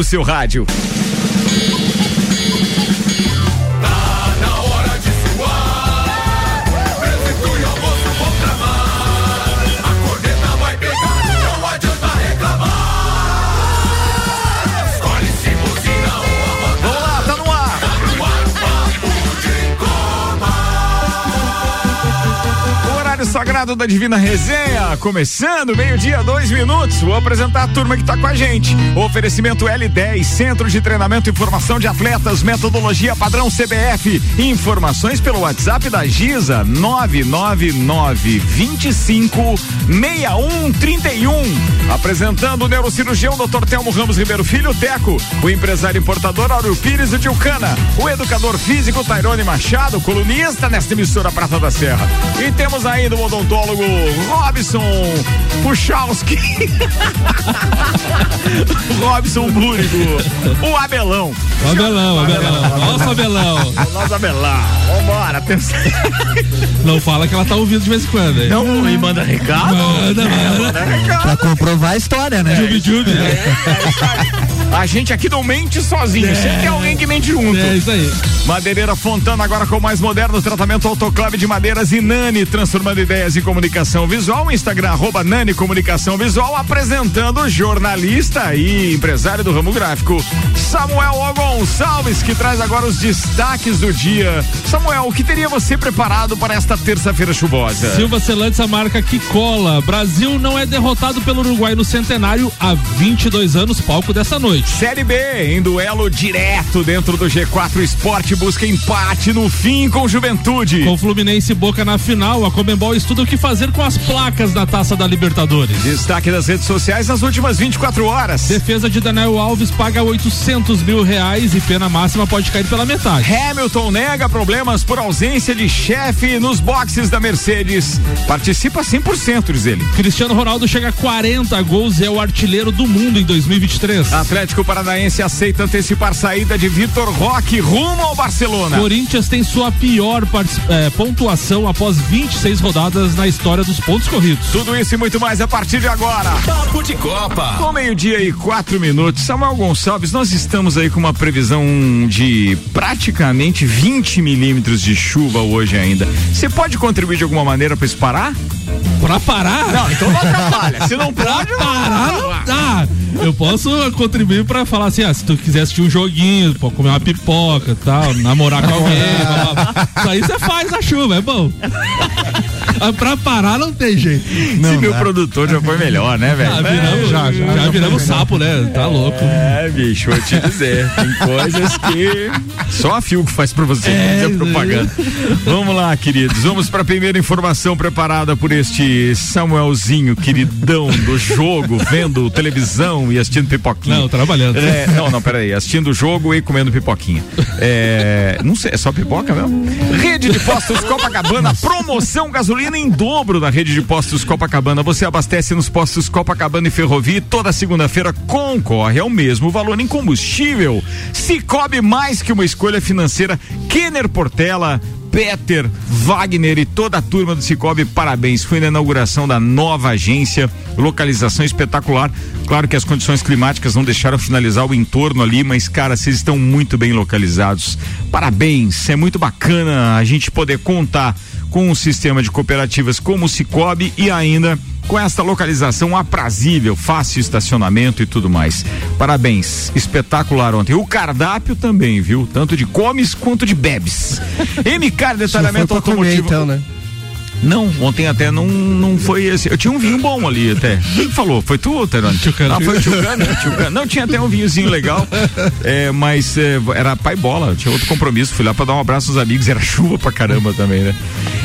no seu rádio. Sagrado da Divina Resenha, começando, meio-dia, dois minutos. Vou apresentar a turma que está com a gente. Oferecimento L10, Centro de Treinamento e Formação de Atletas, metodologia padrão CBF. Informações pelo WhatsApp da Giza, 999 25 6131. Apresentando o neurocirurgião Dr. Telmo Ramos Ribeiro Filho, Teco, o empresário importador Áureo Pires e Tilcana, o educador físico Tairone Machado, colunista nesta emissora Prata da Serra. E temos ainda o odontólogo Robson Puchalski. Robson Búrigo. O Abelão. O Abelão, o Abelão. Nossa, Abelão. Nossa, Abelão. Vambora, atenção. Não fala que ela tá ouvindo de vez em quando. Hein? Não, e manda recado. Manda, manda. manda recado. Pra comprovar a história, né? Jubi. É, é, a gente aqui não mente sozinho. É. Sempre tem alguém que mente junto. É isso aí. Madeireira Fontana agora com o mais moderno tratamento autoclave de madeiras e Nani, transformando ideias em comunicação visual. Instagram, arroba Nani Comunicação Visual, apresentando jornalista e empresário do ramo gráfico, Samuel O. Gonçalves, que traz agora os destaques do dia. Samuel, o que teria você preparado para esta terça-feira chuvosa? Silva Celantes, a marca que cola. Brasil não é derrotado pelo Uruguai no centenário há 22 anos, palco dessa noite. Série B, em duelo direto dentro do G4 Esporte, busca empate no fim com Juventude. Com Fluminense e Boca na final, a Comembol estuda o que fazer com as placas da Taça da Libertadores. Destaque das redes sociais nas últimas 24 horas. Defesa de Daniel Alves paga 800 mil reais e pena máxima pode cair pela metade. Hamilton nega problemas por ausência de chefe nos boxes da Mercedes. Participa 100%, diz ele. Cristiano Ronaldo chega a 40 gols e é o artilheiro do mundo em 2023. Atlético Paranaense aceita antecipar saída de Vitor Roque rumo ao Barcelona. Corinthians tem sua pior eh, pontuação após 26 rodadas na história dos pontos corridos. Tudo isso e muito mais a partir de agora. Papo de Copa. Com meio-dia e quatro minutos. Samuel Gonçalves, nós estamos aí com uma previsão de praticamente 20 milímetros de chuva hoje ainda. Você pode contribuir de alguma maneira para isso parar? Pra parar? Não, então não atrapalha. Se não pode, pra parar não dá. Eu posso contribuir pra falar assim, ah, se tu quiser assistir um joguinho, pode comer uma pipoca tal, namorar com alguém, blá, blá. isso aí você faz na chuva, é bom. pra parar não tem jeito. Não, Se meu produtor já foi melhor, né, velho? Ah, viramos, já, já, já viramos sapo, né? Tá louco. É, bicho, vou te dizer. Tem coisas que só a Fio que faz pra você é, fazer propaganda. Vamos lá, queridos. Vamos pra primeira informação preparada por este Samuelzinho, queridão do jogo, vendo televisão e assistindo pipoquinha. Não, trabalhando. É, não, não, peraí. Assistindo o jogo e comendo pipoquinha. É, não sei, é só pipoca mesmo? Rede de Postos Copacabana, promoção gasolina em dobro da rede de postos Copacabana. Você abastece nos postos Copacabana e Ferrovia e toda segunda-feira concorre ao mesmo valor em combustível. Cicobi mais que uma escolha financeira. Kenner Portela, Peter, Wagner e toda a turma do Cicobi, parabéns. Foi na inauguração da nova agência, localização espetacular. Claro que as condições climáticas não deixaram finalizar o entorno ali, mas, cara, vocês estão muito bem localizados. Parabéns, é muito bacana a gente poder contar com um sistema de cooperativas como o Cicobi e ainda com esta localização aprazível, fácil estacionamento e tudo mais. Parabéns, espetacular ontem. O cardápio também, viu? Tanto de comes quanto de bebes. MK Detalhamento Automotivo. Comer, então, né? Não, ontem até não, não foi esse. Eu tinha um vinho bom ali até. Quem falou? Foi tu, Terone? Ah, foi o Tchucano. Não, tinha até um vinhozinho legal. É, mas é, era pai bola, tinha outro compromisso. Fui lá pra dar um abraço aos amigos. Era chuva pra caramba também, né?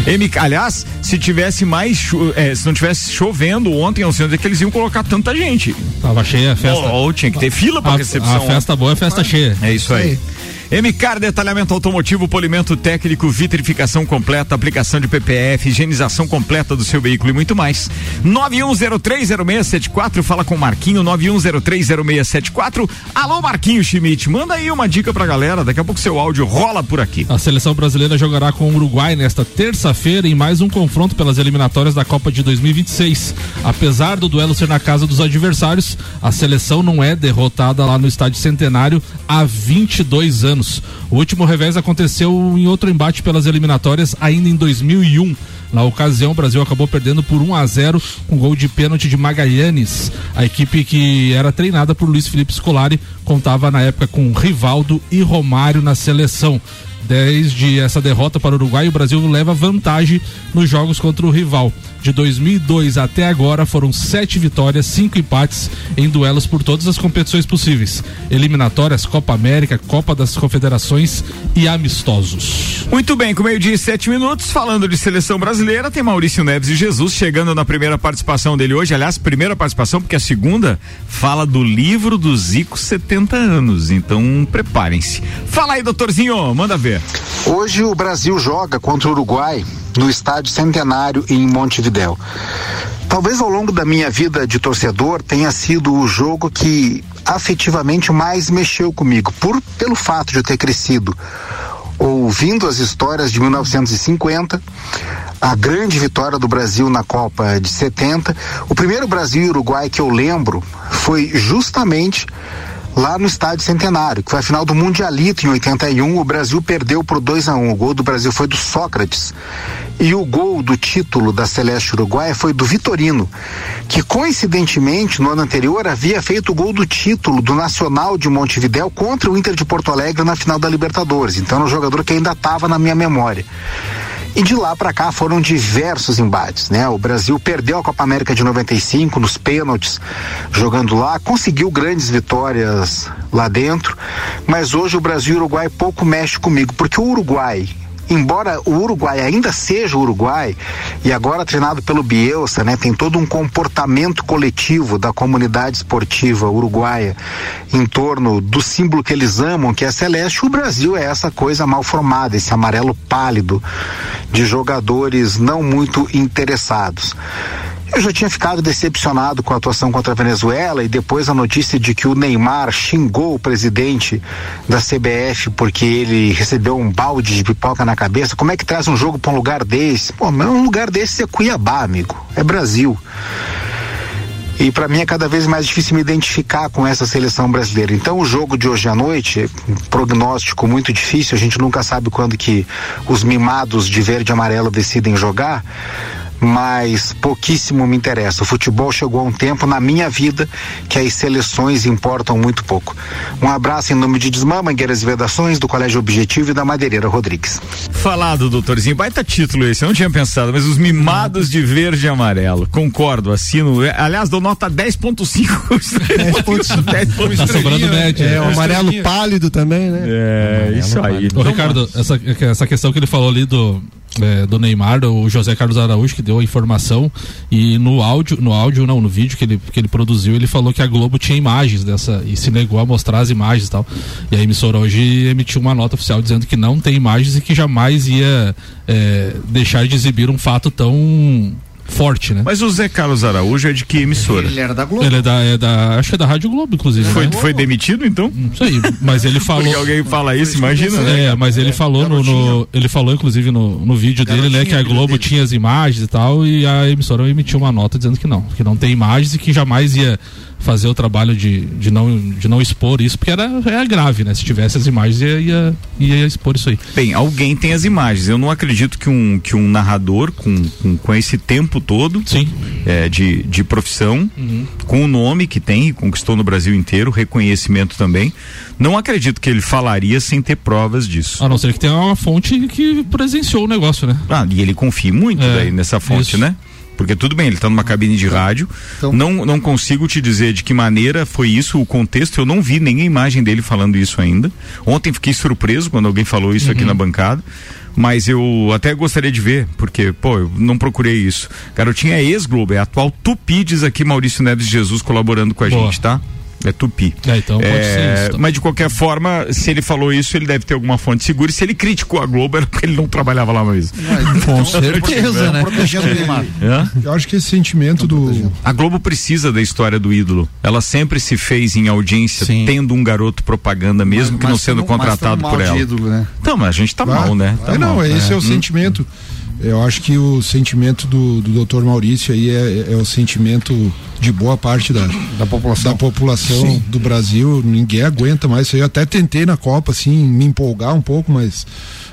MK, aliás, se tivesse mais. É, se não tivesse chovendo ontem, eu sei que eles iam colocar tanta gente. Tava cheia a festa. Ou, ou tinha que ter fila pra a, recepção. A festa boa é festa cheia. É isso aí. MCAR Detalhamento Automotivo, Polimento Técnico, Vitrificação Completa, aplicação de PPF, higienização completa do seu veículo e muito mais. 91030674, fala com o Marquinho, 91030674. Alô, Marquinho Schmidt, manda aí uma dica pra galera, daqui a pouco seu áudio rola por aqui. A seleção brasileira jogará com o Uruguai nesta terça-feira em mais um confronto pelas eliminatórias da Copa de 2026. Apesar do duelo ser na casa dos adversários, a seleção não é derrotada lá no estádio Centenário há 22 anos. O último revés aconteceu em outro embate pelas eliminatórias ainda em 2001. Na ocasião, o Brasil acabou perdendo por 1 a 0 com gol de pênalti de Magalhães. A equipe que era treinada por Luiz Felipe Scolari contava na época com Rivaldo e Romário na seleção. Desde essa derrota para o Uruguai, o Brasil leva vantagem nos jogos contra o rival. De 2002 até agora foram sete vitórias, cinco empates em duelos por todas as competições possíveis: eliminatórias, Copa América, Copa das Confederações e amistosos. Muito bem, com meio-dia e sete minutos, falando de seleção brasileira, tem Maurício Neves e Jesus chegando na primeira participação dele hoje. Aliás, primeira participação, porque a segunda fala do livro do Zico 70 anos. Então, preparem-se. Fala aí, doutorzinho, manda ver. Hoje o Brasil joga contra o Uruguai no estádio Centenário em Montevidéu. Talvez ao longo da minha vida de torcedor tenha sido o jogo que afetivamente mais mexeu comigo, por pelo fato de eu ter crescido ouvindo as histórias de 1950, a grande vitória do Brasil na Copa de 70. O primeiro Brasil e Uruguai que eu lembro foi justamente lá no Estádio Centenário, que foi a final do Mundialito em 81. O Brasil perdeu por 2 a 1 um. O gol do Brasil foi do Sócrates. E o gol do título da Celeste Uruguaia foi do Vitorino, que coincidentemente no ano anterior havia feito o gol do título do Nacional de Montevidéu contra o Inter de Porto Alegre na final da Libertadores. Então era um jogador que ainda estava na minha memória. E de lá para cá foram diversos embates, né? O Brasil perdeu a Copa América de 95 nos pênaltis, jogando lá, conseguiu grandes vitórias lá dentro, mas hoje o Brasil e o Uruguai pouco mexe comigo, porque o Uruguai embora o Uruguai ainda seja o Uruguai, e agora treinado pelo Bielsa, né, tem todo um comportamento coletivo da comunidade esportiva uruguaia em torno do símbolo que eles amam, que é celeste, o Brasil é essa coisa mal formada, esse amarelo pálido de jogadores não muito interessados. Eu já tinha ficado decepcionado com a atuação contra a Venezuela e depois a notícia de que o Neymar xingou o presidente da CBF porque ele recebeu um balde de pipoca na cabeça. Como é que traz um jogo para um lugar desse? Pô, mas um lugar desse é Cuiabá, amigo. É Brasil. E para mim é cada vez mais difícil me identificar com essa seleção brasileira. Então o jogo de hoje à noite, um prognóstico muito difícil, a gente nunca sabe quando que os mimados de verde e amarelo decidem jogar mas pouquíssimo me interessa. O futebol chegou a um tempo na minha vida que as seleções importam muito pouco. Um abraço em nome de Desmã, Mangueiras e Vedações, do Colégio Objetivo e da Madeireira Rodrigues. Falado, doutorzinho, baita título esse, eu não tinha pensado, mas os mimados de verde e amarelo. Concordo, assino. Aliás, dou nota 10.5. 10.5. Tá sobrando média. É, o amarelo pálido também, né? É, isso aí. Ô, Ricardo, essa, essa questão que ele falou ali do, é, do Neymar, o José Carlos Araújo, que deu a informação, e no áudio, no áudio, não, no vídeo que ele, que ele produziu, ele falou que a Globo tinha imagens dessa e se negou a mostrar as imagens e tal. E a emissora hoje emitiu uma nota oficial dizendo que não tem imagens e que jamais ia é, deixar de exibir um fato tão forte, né? Mas o Zé Carlos Araújo é de que emissora? Ele era da Globo. Ele é da, é da acho que é da Rádio Globo, inclusive. Foi, né? foi demitido então? Não sei, mas ele falou. Porque alguém fala isso, imagina, né? É, mas ele falou no, no- ele falou inclusive no, no vídeo dele, né, que a Globo tinha as imagens e tal e a emissora emitiu uma nota dizendo que não, que não tem imagens e que jamais ia fazer o trabalho de, de, não, de não expor isso, porque era, era grave, né? Se tivesse as imagens ia, ia, ia expor isso aí. Bem, alguém tem as imagens. Eu não acredito que um, que um narrador com, com, com esse tempo todo Sim. é, de, de profissão, com o nome que tem, conquistou no Brasil inteiro, reconhecimento também, não acredito que ele falaria sem ter provas disso. A não ser que tenha uma fonte que presenciou o negócio, né? Ah, e ele confia muito É, daí nessa fonte, isso. né? Porque tudo bem, ele está numa cabine de rádio. Então- não, não consigo te dizer de que maneira foi isso, o contexto. Eu não vi nem a imagem dele falando isso ainda. Ontem fiquei surpreso quando alguém falou isso aqui na bancada. Mas eu até gostaria de ver, porque, pô, eu não procurei isso. Garotinha é ex-Globo, é atual Tupi, diz aqui Maurício Neves Jesus colaborando com a Boa. gente, tá? É Tupi. É, então pode ser isso, tá. Mas de qualquer forma, se ele falou isso, ele deve ter alguma fonte segura. E se ele criticou a Globo, era porque ele não trabalhava lá mais. Com certeza, né? Protegendo o Neymar. Hã? Eu acho que esse sentimento do. A Globo precisa da história do ídolo. Ela sempre se fez em audiência Sim. tendo um garoto propaganda, mesmo que não sendo tamo- mas contratado tamo por mal de ela. ídolo, né? Então, mas a gente tá mal, né? Tá é, não, mal. esse é, o Hum. sentimento. Eu acho que o sentimento do, do Dr. Maurício aí é, é o sentimento de boa parte da, Da população. da população do Brasil. Ninguém aguenta mais isso aí. Eu até tentei na Copa, assim, me empolgar um pouco, mas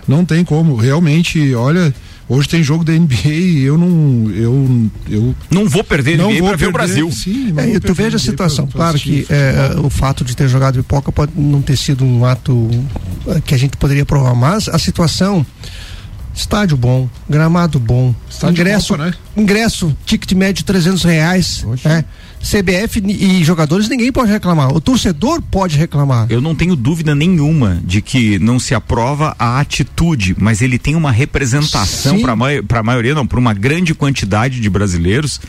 não tem como. Realmente, olha, hoje tem jogo da NBA e eu não. Eu, eu Não vou perder não ninguém vou pra ver o Brasil. Sim, É, e tu veja a situação. pra- pra claro que é, o fato de ter jogado pipoca pode não ter sido um ato eh, que a gente poderia provar, mas a situação. Estádio bom, gramado bom, Estádio ingresso, Copa, né? ingresso, ticket médio 300 reais, é. CBF e jogadores ninguém pode reclamar, o torcedor pode reclamar. Eu não tenho dúvida nenhuma de que não se aprova a atitude, mas ele tem uma representação para a maioria, não, para uma grande quantidade de brasileiros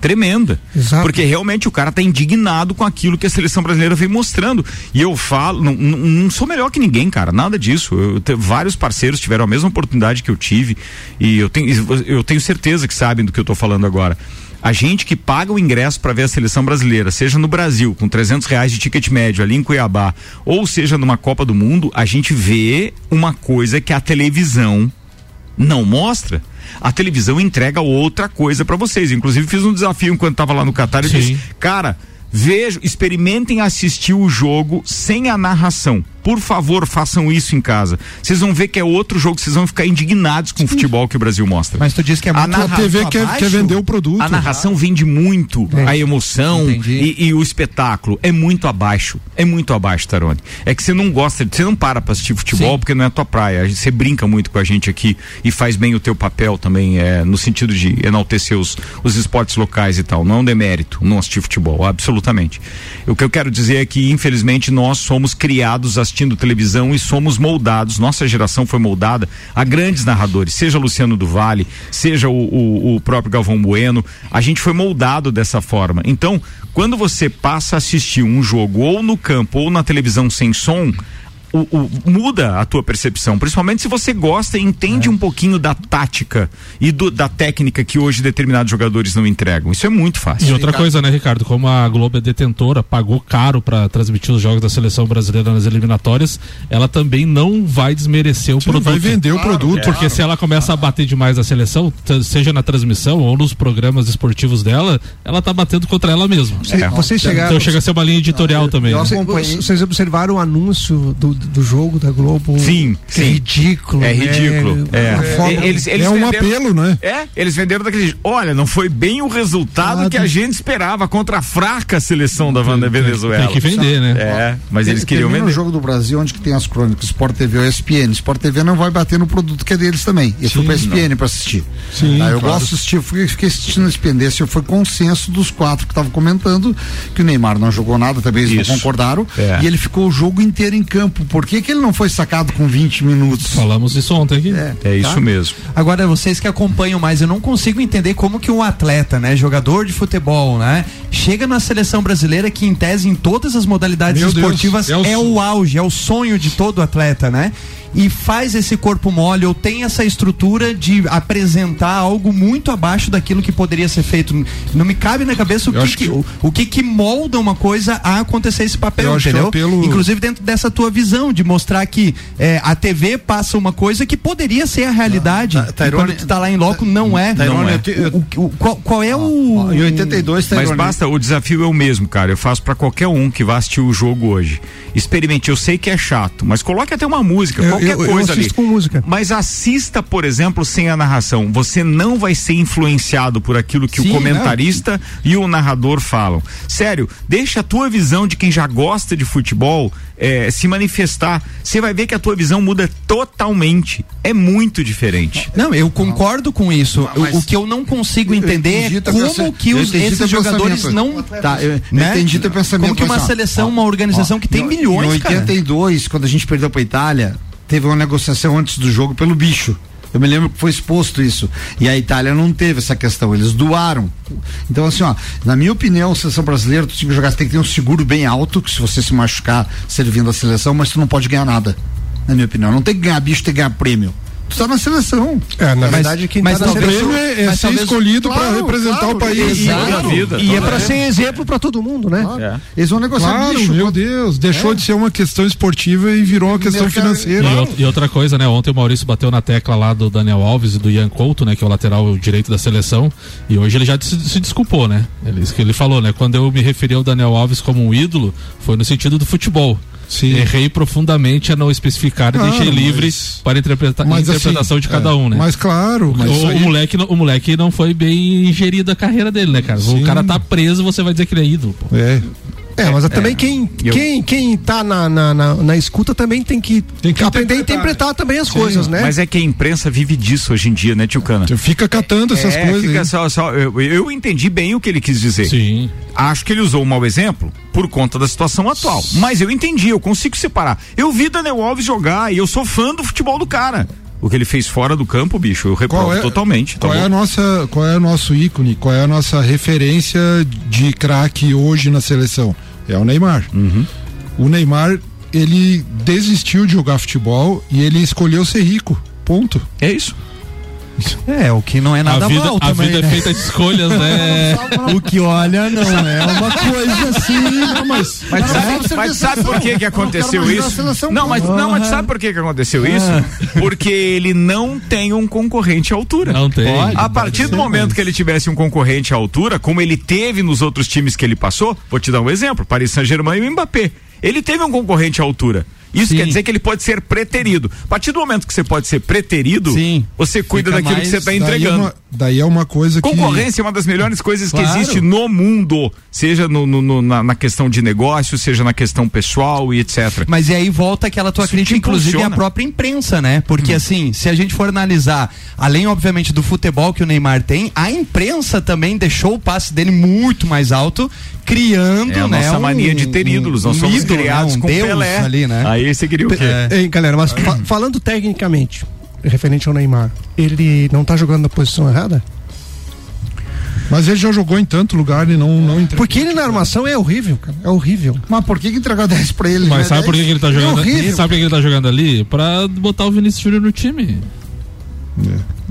tremenda. Exato. Porque realmente o cara tá indignado com aquilo que a seleção brasileira vem mostrando. E eu falo, não, não- não sou melhor que ninguém, cara, nada disso. Eu, te- vários parceiros tiveram a mesma oportunidade que eu tive e eu tenho, eu tenho certeza que sabem do que eu tô falando agora. A gente que paga o ingresso para ver a seleção brasileira, seja no Brasil, com 300 reais de ticket médio ali em Cuiabá, ou seja numa Copa do Mundo, a gente vê uma coisa que a televisão não mostra. A televisão entrega outra coisa pra vocês. Inclusive fiz um desafio enquanto tava lá no Catar e disse, cara, vejam, experimentem assistir o jogo sem a narração. Por favor, façam isso em casa. Vocês vão ver que é outro jogo, vocês vão ficar indignados com o futebol que o Brasil mostra. Mas tu disse que é A muito A narra- TV muito quer, abaixo? quer vender o produto. A narração vende muito a emoção e, e o espetáculo. É muito abaixo. É muito abaixo, Tarone. É que você não gosta, você não para pra assistir futebol Sim. porque não é a tua praia. Você brinca muito com a gente aqui e faz bem o teu papel também, é, no sentido de enaltecer os, os esportes locais e tal. Não é um demérito não assistir futebol, absolutamente. O que eu quero dizer é que, infelizmente, nós somos criados assistindo televisão e somos moldados. Nossa geração foi moldada a grandes narradores, seja Luciano do Vale, seja o, o, o próprio Galvão Bueno. A gente foi moldado dessa forma. Então, quando você passa a assistir um jogo ou no campo ou na televisão sem som, o- o- muda a tua percepção, principalmente se você gosta e entende um pouquinho da tática e do- da técnica que hoje determinados jogadores não entregam. Isso é muito fácil. E outra coisa, né, Ricardo? Como a Globo é detentora, pagou caro para transmitir os jogos da seleção brasileira nas eliminatórias, ela também não vai desmerecer o Você não produto. vai vender o produto. Porque se ela começa a bater demais a seleção, seja na transmissão ou nos programas esportivos dela, ela tá batendo contra ela mesma. Cê- vocês chegaram, Então chega a ser uma linha editorial também. eu né? Cê- acompanhei. Vocês observaram o anúncio do, do jogo da Globo? Sim, Que sim. É ridículo. É né? ridículo. É. A forma- Eles, eles é um venderam- apelo, né? É, eles venderam daquele jeito. Olha, não foi bem o resultado Ah, que a gente esperava contra a fraca seleção da Venezuela. Tem que vender, né? É, mas eles queriam Termina vender. o jogo do Brasil, onde que tem as crônicas, Sport TV ou ESPN. Sport TV não vai bater no produto que é deles também. E fui pra ESPN pra assistir. Sim, Tá, eu claro. gosto de assistir, eu fiquei assistindo a ESPN. Desse foi consenso dos quatro que estavam comentando que o Neymar não jogou nada, também eles Isso. não concordaram. É. E ele ficou o jogo inteiro em campo. Por que, que ele não foi sacado com 20 minutos? Falamos isso ontem aqui. É isso mesmo. Agora, vocês que acompanham mais, eu não consigo entender como que um atleta, né, jogador de futebol, né, chega na seleção brasileira que em tese em todas as modalidades Meu Deus, esportivas é o é, o auge, é o sonho de todo atleta, né? E faz esse corpo mole ou tem essa estrutura de apresentar algo muito abaixo daquilo que poderia ser feito. Não me cabe na cabeça o que, acho que- o, o que que molda uma coisa a acontecer esse papel, Eu acho que o entendeu? apelo- Inclusive dentro dessa tua visão de mostrar que é, a TV passa uma coisa que poderia ser a realidade. Tá- tá e quando tu tá lá em loco, não é. Tá Não é. eu te- eu- O- o- qual, qual é o. Em 82, tá Mas basta, o desafio é o mesmo, cara. Eu faço pra qualquer um que vá assistir o jogo hoje. Experimente, eu sei que é chato, mas coloque até uma música, Eu- qualquer eu- eu coisa ali. assisto com música. Mas assista, por exemplo, sem a narração. Você não vai ser influenciado por aquilo que Sim, o comentarista e o narrador falam. Sério, deixa a tua visão de quem já gosta de futebol eh, se manifestar. Você vai ver que a tua visão muda totalmente. É muito diferente. Não, eu concordo com isso. Mas- o, que eu não consigo Eu entender é como pensa- que eu os- esses jogadores não. Tá, eu, eu né? entendi teu pensamento. Como que uma seleção, ó, uma organização ó, que tem em- milhões, Em cara. 82, quando a gente perdeu pra Itália, teve uma negociação antes do jogo pelo bicho. Eu me lembro que foi exposto isso. E a Itália não teve essa questão, eles doaram. Então, assim, ó, na minha opinião, seleção brasileira, tu tem que jogar, você tem que ter um seguro bem alto, que se você se machucar servindo a seleção, mas tu não pode ganhar nada. Na minha opinião. Não tem que ganhar bicho, tem que ganhar prêmio. Tu tá na seleção. É, na Mas- verdade, quem mas tá na seleção. prêmio é, é ser talvez- escolhido para claro, representar claro, o país. Toda a vida, E é toda a pra vida. ser exemplo pra todo mundo, né? É. Eles vão negociar Claro, bicho. meu Deus, deixou de ser uma questão esportiva e virou uma questão Mercado- financeira. E, e outra coisa, né? Ontem o Maurício bateu na tecla lá do Daniel Alves e do Ian Couto, né? Que é o lateral direito da seleção. E hoje ele já se, se desculpou, né? Ele, isso que ele falou, né? Quando eu me referi ao Daniel Alves como um ídolo, foi no sentido do futebol. Sim. Errei profundamente a não especificar Claro, e deixei livre mas- para a interpreta Mas, interpretação assim, de cada é, um, né? Mas claro, mas o, isso o aí- moleque, não- o moleque não foi bem gerido a carreira dele, né, cara? Sim. O cara tá preso, você vai dizer que ele é ídolo, pô. É, É, mas também quem, Eu- quem, quem tá na, na, na, na escuta também tem que, Tem que aprender a interpretar. interpretar também as Sim, coisas, né? Mas é que a imprensa vive disso hoje em dia, né, Tio Cana? fica catando essas é, coisas. só, só, eu, eu entendi bem o que ele quis dizer. Sim. Acho que ele usou um mau exemplo por conta da situação atual. Mas eu entendi, eu consigo separar. Eu vi Daniel Alves jogar e eu sou fã do futebol do cara. O que ele fez fora do campo, bicho, eu reprovo totalmente. tá qual é a nossa, qual é o nosso ícone? Qual é a nossa referência de craque hoje na seleção? É o Neymar. Uhum. O Neymar, ele desistiu de jogar futebol e ele escolheu ser rico. Ponto. É isso. É, o que não é nada a vida, mal a também, vida né? é feita de escolhas, né? O que olha não é uma coisa assim. Não, mas Mas Mas sabe, você mas vê sabe por que que Eu aconteceu a isso? Não, mas, não, mas sabe por que que aconteceu isso? Porque ele não tem um concorrente à altura. Não tem. A Pode, partir do ser, momento mas- que ele tivesse um concorrente à altura, como ele teve nos outros times que ele passou, vou te dar um exemplo, Paris Saint-Germain e o Mbappé. Ele teve um concorrente à altura. Isso Sim. quer dizer que ele pode ser preterido. A partir do momento que você pode ser preterido, Sim. você cuida Fica daquilo que mais- você está daí é, entregando. uma, daí é uma coisa que. Concorrência é uma das melhores coisas que Claro. existe no mundo, seja no, no- no- na, na questão de negócio, seja na questão pessoal e etc. Mas e aí volta aquela tua Isso crítica, inclusive, à própria imprensa, né? Porque assim, se a gente for analisar, além, obviamente, do futebol que o Neymar tem, a imprensa também deixou o passe dele muito mais alto, criando, É a né? nossa um- mania de ter ídolos. Nós um somos ídolo, criados né? um com Deus Pelé. ali, né? Aí você queria o quê? É. Ei, galera, mas fa- falando tecnicamente, referente ao Neymar, ele não tá jogando na posição errada? Mas ele já jogou em tanto lugar e não, não entregou. Porque ele na armação é horrível, cara. É horrível. Mas por que, que entregar 10 pra ele? Mas né? sabe por que, que ele tá É jogando? horrível. sabe por que ele tá jogando ali? Pra botar o Vinícius Júnior no time.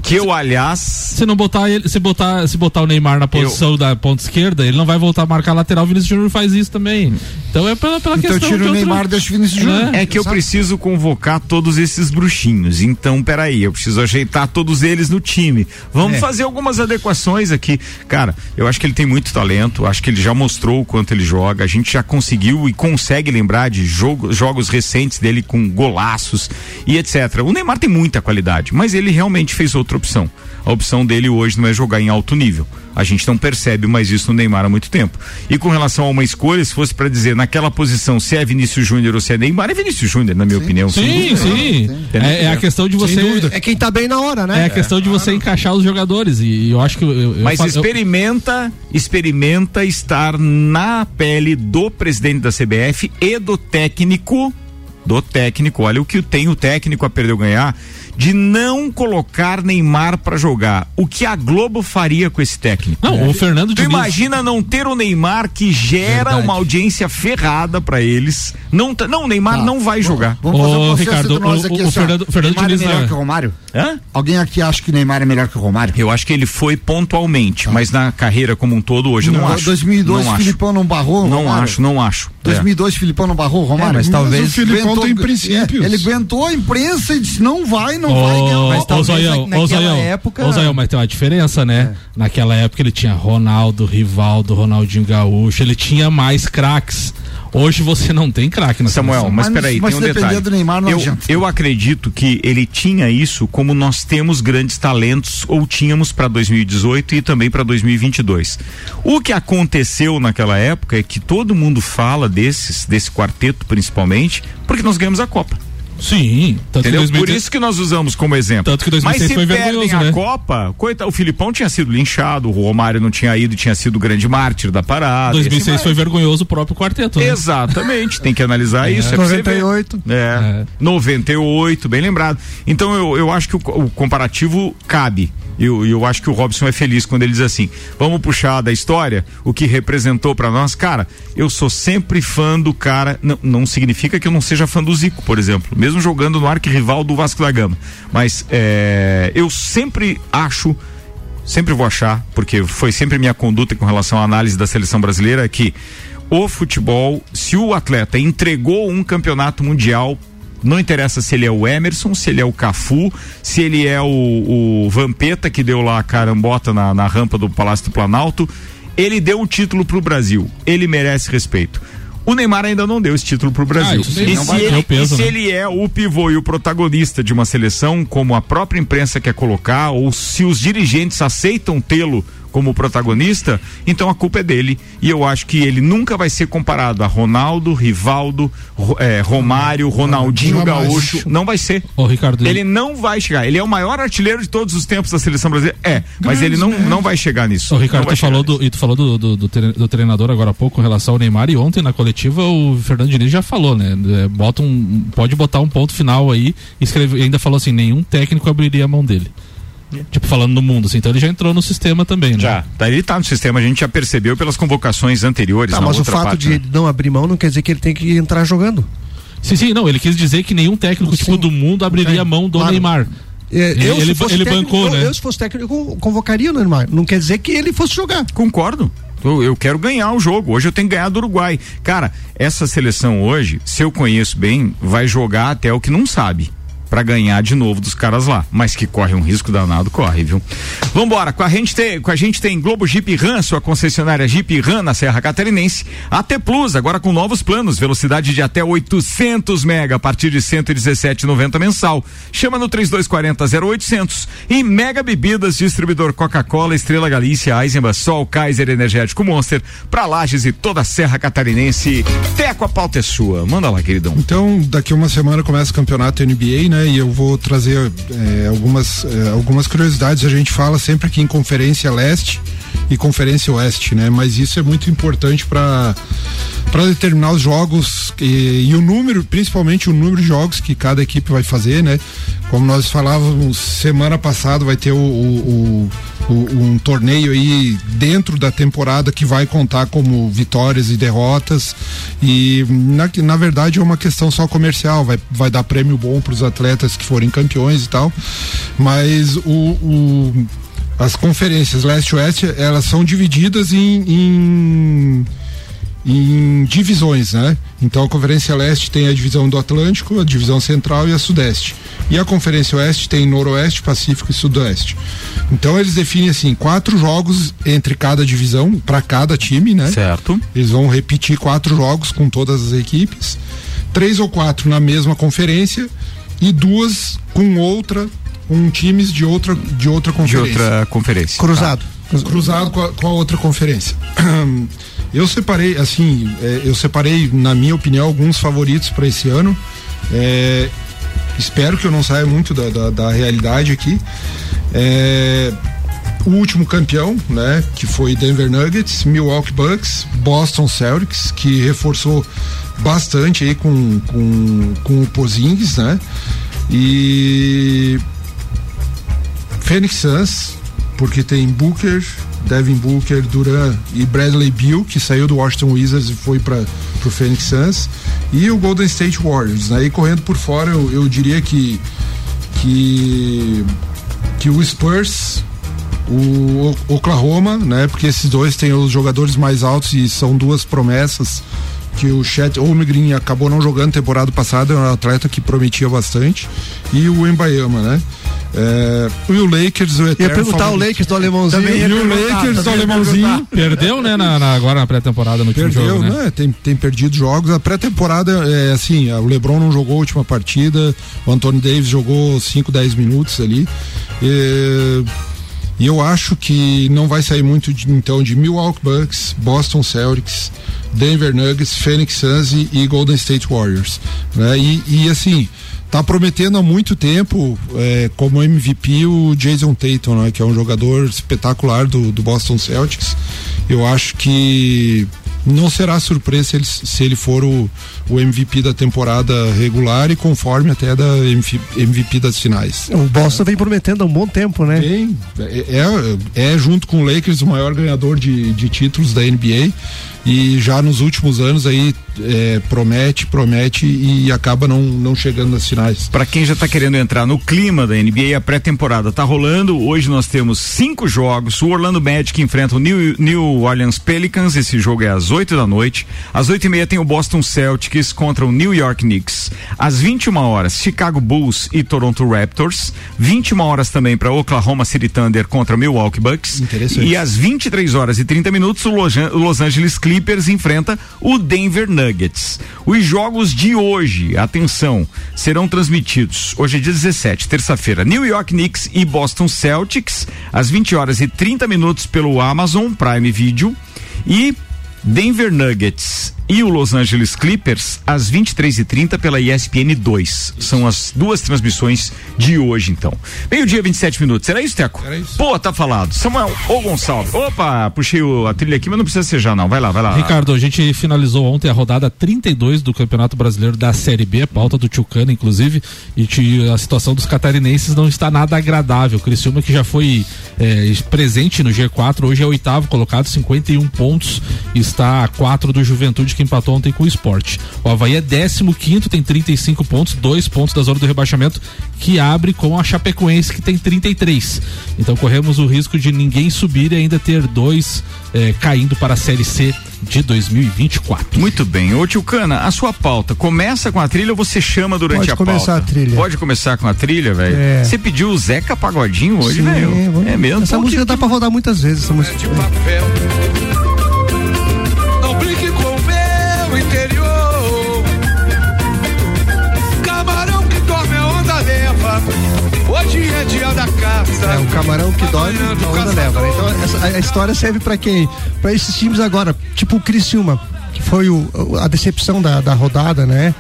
Que eu, aliás, Se não botar ele, se botar, se botar o Neymar na posição da ponta esquerda, ele não vai voltar a marcar lateral. O Vinícius Júnior faz isso também. Então é pela, pela Então questão tira de o outro- Neymar, deixa o Vinícius Júnior. é que eu preciso convocar todos esses bruxinhos. Então, peraí, eu preciso ajeitar todos eles no time. Vamos É. fazer algumas adequações aqui. Cara, eu acho que ele tem muito talento, acho que ele já mostrou o quanto ele joga. A gente já conseguiu e consegue lembrar de jogo, jogos recentes dele com golaços e etc. O Neymar tem muita qualidade, mas ele realmente fez outra opção. A opção dele hoje não é jogar em alto nível. A gente não percebe mais isso no Neymar há muito tempo. E com relação a uma escolha, se fosse para dizer naquela posição se é Vinícius Júnior ou se é Neymar, é Vinícius Júnior, na minha opinião. sem Sim, dúvida. sim. É, é a questão de você. É quem tá bem na hora, né? É a questão de você encaixar os jogadores. E eu acho que. Eu, eu Mas eu- experimenta, experimenta estar na pele do presidente da CBF e do técnico, do técnico, olha o que tem o técnico a perder ou ganhar, de não colocar Neymar pra jogar. O que a Globo faria com esse técnico? Não, o Fernando Tu Diniz. imagina não ter o Neymar que gera Verdade. uma audiência ferrada pra eles. Não, tá- não o Neymar Tá. não vai jogar. Vamos fazer um processo Ricardo, entre nós o- aqui, o assim, ó. Fernando- Fernando Neymar Diniz é melhor não é. que o Romário? Hã? Alguém aqui acha que o Neymar é melhor que o Romário? Eu acho que ele foi pontualmente, mas na carreira como um todo hoje eu não, acho. 2002, não acho. Filipão não barrou o Não Romário? acho, não acho. É. 2002, Filipão não barrou o Romário? É, mas talvez- o Filipão tem princípios. É, ele aguentou a imprensa e disse, não vai, não vai ganhar. Ô, Mas talvez na- naquela época- ô, mas tem uma diferença, né? Naquela época ele tinha Ronaldo, Rivaldo, Ronaldinho Gaúcho, ele tinha mais craques. Hoje você não tem craque na Samuel, seleção. mas Mas- peraí, mas tem um se depender detalhe. do Neymar, não eu, adianta. eu acredito que ele tinha isso como nós temos grandes talentos ou tínhamos para 2018 e também para 2022. O que aconteceu naquela época é que todo mundo fala desses, desse quarteto principalmente, porque nós ganhamos a Copa. Sim, tanto Entendeu? que 2000 Por isso que nós usamos como exemplo. Tanto que 2006 Mas se foi perdem vergonhoso, a né? Copa, coita, o Filipão tinha sido linchado, o Romário não tinha ido, tinha sido o grande mártir da parada. 2006 Esse foi vergonhoso o próprio quarteto. né? Exatamente, tem que analisar isso. É você ver. 98. É, É. 98, bem lembrado. Então eu, eu acho que o, o comparativo cabe. E eu, eu acho que o Robson é feliz quando ele diz assim: vamos puxar da história o que representou pra nós. Cara, eu sou sempre fã do cara. Não, não significa que eu não seja fã do Zico, por exemplo, mesmo jogando no arquirrival do Vasco da Gama. Mas é, eu sempre acho sempre vou achar, porque foi sempre minha conduta com relação à análise da seleção brasileira, que o futebol, se o atleta entregou um campeonato mundial, não interessa se ele é o Emerson, se ele é o Cafu, se ele é o, o Vampeta que deu lá a carambota na, na rampa do Palácio do Planalto, ele deu o título pro Brasil, ele merece respeito. O Neymar ainda não deu esse título pro Brasil. isso sim, e se, ele, o peso, e se né? ele é o pivô e o protagonista de uma seleção, como a própria imprensa quer colocar, ou se os dirigentes aceitam tê-lo como protagonista, então a culpa é dele. E eu acho que ele nunca vai ser comparado a Ronaldo, Rivaldo, eh, Romário, Ronaldinho Jamais. Gaúcho. Não vai ser. Ô, Ricardo, Ele não vai chegar. Ele é o maior artilheiro de todos os tempos da seleção brasileira. É, mas ele não, não vai chegar nisso. Ô, Ricardo, Não tu falou, do, e tu falou do, do, do tre- do treinador agora há pouco com relação ao Neymar e ontem na coletiva o Fernando Diniz já falou, né? É, Bota um, pode botar um ponto final aí escreve, e ainda falou assim, nenhum técnico abriria a mão dele. Tipo, falando no mundo, assim, então ele já entrou no sistema também, né? Já, tá, ele tá no sistema, a gente já percebeu pelas convocações anteriores. Tá, na mas o fato parte, de né? não abrir mão não quer dizer que ele tem que entrar jogando. Sim, sim, não, ele quis dizer que nenhum técnico tipo, do mundo abriria a mão do claro. Neymar. É, Ele- eu, ele- ele técnico, bancou, eu, né? eu, se fosse técnico, eu convocaria o Neymar. Não quer dizer que ele fosse jogar. Concordo. Eu, eu quero ganhar o jogo. Hoje eu tenho que ganhar do Uruguai. Cara, essa seleção hoje, se eu conheço bem, vai jogar até o que não sabe. Pra ganhar de novo dos caras lá. Mas que corre um risco danado, corre, viu? Vambora, com a gente tem, com a gente tem Globo Jeep Ram, sua concessionária Jeep Ram na Serra Catarinense. AT Plus, agora com novos planos, velocidade de até 800 mega a partir de 117,90 mensal. Chama no 3240 0800 e Mega Bebidas, distribuidor Coca-Cola, Estrela Galícia, Eisenbach, Sol, Kaiser Energético Monster, pra Lages e toda a Serra Catarinense. Teco, a pauta é sua. Manda lá, queridão. Então, daqui uma semana começa o campeonato NBA, né? E eu vou trazer eh, algumas, eh, algumas curiosidades. A gente fala sempre aqui em Conferência Leste e Conferência Oeste, né? Mas isso é muito importante para para determinar os jogos e, e o número, principalmente o número de jogos que cada equipe vai fazer, né? Como nós falávamos semana passada, vai ter o- o- o- um torneio aí dentro da temporada que vai contar como vitórias e derrotas. E na, na verdade é uma questão só comercial, vai, vai dar prêmio bom para os atletas que forem campeões e tal, mas o, o- as conferências leste e oeste elas são divididas em- em em divisões, né? Então a Conferência Leste tem a divisão do Atlântico, a divisão Central e a Sudeste. E a Conferência Oeste tem Noroeste, Pacífico e Sudoeste. Então eles definem assim quatro jogos entre cada divisão para cada time, né? Certo. Eles vão repetir quatro jogos com todas as equipes, três ou quatro na mesma conferência e duas com outra, com times de outra de outra De conferência outra conferência. Cruzado. cruzado com a, com a outra conferência. Eu separei, assim, é, eu separei, na minha opinião, alguns favoritos para esse ano. É, espero que eu não saia muito da, da, da realidade aqui. É, o último campeão, né, que foi Denver Nuggets, Milwaukee Bucks, Boston Celtics, que reforçou bastante aí com, com, com o Pozingis, né? E Phoenix Suns, porque tem Booker, Devin Booker, Duran e Bradley Beal, que saiu do Washington Wizards e foi para o Phoenix Suns, e o Golden State Warriors. Aí correndo por fora, eu, eu diria que que que o Spurs, O- Oklahoma, né? Porque esses dois têm os jogadores mais altos e são duas promessas que o Chet Holmgren acabou não jogando temporada passada, é um atleta que prometia bastante e o Embayama, né? É, e o Lakers, o Ia eterno perguntar o favorito. Lakers do alemãozinho. E o Lakers, o alemãozinho, Perdeu, né, na, na- agora na pré-temporada no último Perdeu, jogo, né? né? Tem, tem perdido jogos. A pré-temporada é assim: o Lebron não jogou a última partida, o Anthony Davis jogou 5, 10 minutos ali. E, e eu acho que não vai sair muito de, então de Milwaukee Bucks, Boston Celtics, Denver Nuggets, Phoenix Suns e, e Golden State Warriors. Né? E, e assim. Tá prometendo há muito tempo é, como MVP o Jason Tatum, né, que é um jogador espetacular do, do Boston Celtics. Eu acho que não será surpresa se ele, se ele for o, o MVP da temporada regular e conforme até da MVP das finais. O Boston vem prometendo há um bom tempo, né? Tem, é, é, é junto com o Lakers o maior ganhador de, de títulos da NBA e já nos últimos anos aí é, promete, promete e acaba não, não chegando nas finais. Para quem já está querendo entrar no clima da NBA, a pré-temporada tá rolando. Hoje nós temos cinco jogos. O Orlando Magic enfrenta o New, New Orleans Pelicans. Esse jogo é às 8 da noite. Às oito e meia tem o Boston Celtics contra o New York Knicks. Às 21 horas, Chicago Bulls e Toronto Raptors. 21 horas também para Oklahoma City Thunder contra Milwaukee Bucks. Interessante. E às 23 horas e 30 minutos, o Los Angeles Clippers enfrenta o Denver Nuggets. Os jogos de hoje, atenção, serão transmitidos hoje é dia 17, terça-feira, New York Knicks e Boston Celtics, às 20 horas e 30 minutos pelo Amazon Prime Video. E Denver Nuggets e o Los Angeles Clippers às 23h30 pela ESPN 2. São as duas transmissões de hoje, então. Meio-dia, 27 minutos. Era isso, Teco? Era isso. Pô, tá falado. Samuel ou Gonçalves. Opa, puxei o, a trilha aqui, mas não precisa ser já, não. Vai lá, vai lá. Ricardo, a gente finalizou ontem a rodada 32 do Campeonato Brasileiro da Série B, pauta do Tchucana, inclusive, e a situação dos catarinenses não está nada agradável. O Criciúma, que já foi é, presente no G4, hoje é oitavo colocado, 51 pontos, está a 4 do Juventude, que empatou ontem com o esporte. O Havaí é 15, tem 35 pontos, dois pontos da zona do rebaixamento, que abre com a Chapecoense, que tem 33. Então corremos o risco de ninguém subir e ainda ter dois eh, caindo para a Série C de 2024. Muito bem. Ô Tio Cana, a sua pauta começa com a trilha ou você chama durante Pode a começar pauta? a trilha. Pode começar com a trilha, velho? É. Você pediu o Zeca Pagodinho hoje, velho? É mesmo? Essa Pô, música que- dá pra rodar muitas vezes. Essa música. Não É o camarão que do a onda leva. né? Então essa- a, história serve pra quem? Pra esses times agora, tipo o Criciúma, que foi o, a decepção da, da rodada, né?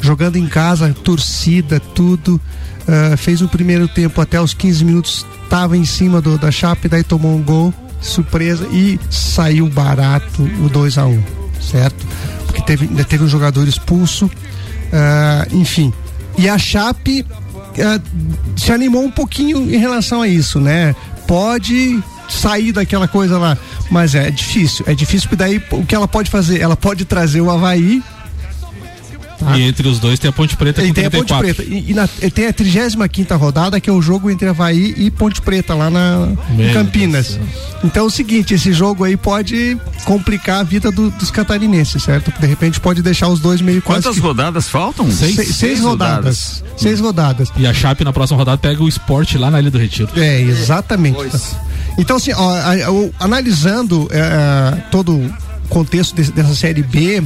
Jogando em casa, torcida, tudo. ah, fez o primeiro tempo até os 15 minutos, tava em cima do, da Chape, daí tomou um gol, surpresa, e saiu barato o 2 a 1 certo? Porque teve, ainda teve um jogador expulso, ah, enfim. E a Chape se animou um pouquinho em relação a isso, né? Pode sair daquela coisa lá, mas é difícil. É difícil porque daí o que ela pode fazer? Ela pode trazer o Havaí E entre os dois tem a Ponte Preta e com tem a Ponte 34. Preta. E, e na- e tem a 35 rodada, que é o jogo entre Havaí e Ponte Preta, lá na, em Campinas. Então é o seguinte, esse jogo aí pode complicar a vida do- dos catarinenses, certo? De repente pode deixar os dois meio quase. Quantas que- rodadas faltam? Seis. seis, seis rodadas. Seis rodadas. E a Chape na próxima rodada pega o esporte lá na Ilha do Retiro. É, exatamente. Então, assim, ó, a- a- o- analisando é, todo o contexto dessa série B, é,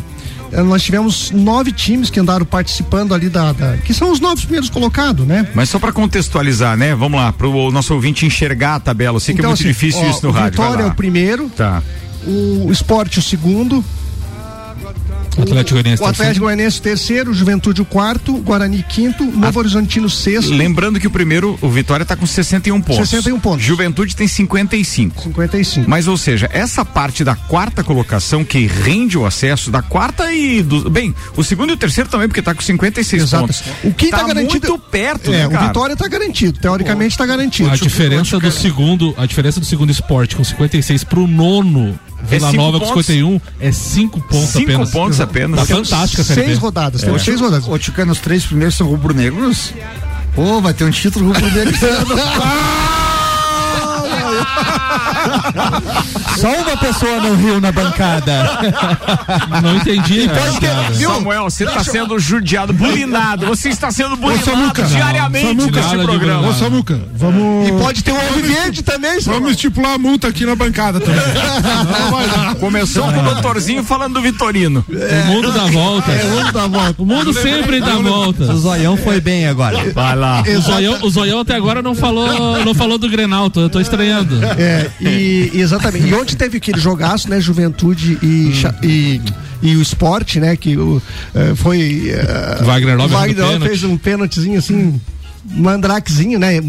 nós tivemos nove times que andaram participando ali da, da- que são os nove primeiros colocados, né? Mas só pra contextualizar, né? Vamos lá, pro nosso ouvinte enxergar a tabela. Eu sei que é muito assim, difícil ó, isso no o rádio. Vitória é o primeiro, Tá. o Esporte o segundo, Atlético Goianiense o Atlético Goianiense o terceiro, o Juventude o quarto, o Guarani quinto, o Novo Horizontino sexto, Lembrando que o primeiro, o Vitória tá com 61 pontos. 61 pontos. Juventude tem 55. 55. Mas, ou seja, essa parte da quarta colocação que rende o acesso da quarta e do. Bem, o segundo e o terceiro também, porque tá com 56 Exato. pontos. O que tá garantido- muito perto, É, né, o? Vitória tá garantido, teoricamente tá garantido. A diferença do segundo, a diferença do segundo esporte com 56 pro nono É Vila cinco Nova com pontos. 51 é 5 pontos Cinco apenas. pontos apenas. Tá fantástica Seis rodadas, temos seis rodadas. Ô, Tchucano, os três primeiros são rubro-negros? Pô, vai ter um título rubro-negro. Só uma pessoa não riu na bancada. Não entendi. Então, cara. Samuel, você está sendo judiado, bulinado. Você está sendo bulinado Samuca. diariamente Samuca, nesse programa. Ô, Samuca, vamos. E pode ter um verde também, Samuel. Vamos estipular a multa aqui na bancada também. Não. Começou com o doutorzinho falando do Vitorino. O mundo dá volta. É, vamos dar volta. O mundo sempre dá volta. O zoião foi bem agora. Vai lá. O Zoião, o Zoião até agora não falou, não falou do Grenal, tô, eu tô estranhando. É, E, e exatamente. E ontem teve aquele jogaço, né? Juventude e, cha- e, e o esporte, né? Que o, eh, foi. eh, Wagner Love Wagner Love pênalti. fez um pênaltizinho assim, mandrakezinho, né?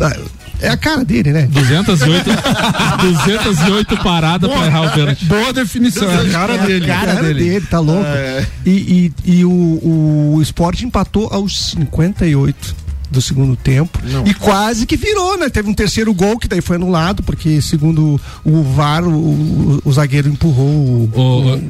Ah, É a cara dele, né? 208, 208 paradas pra errar o pênalti. Boa definição, é a cara É dele. A cara dele, tá louco. E, e, e o, o esporte empatou aos 58 do segundo tempo e quase que virou, né? Teve um terceiro gol que daí foi anulado, porque segundo o VAR, o, o- o zagueiro empurrou, o,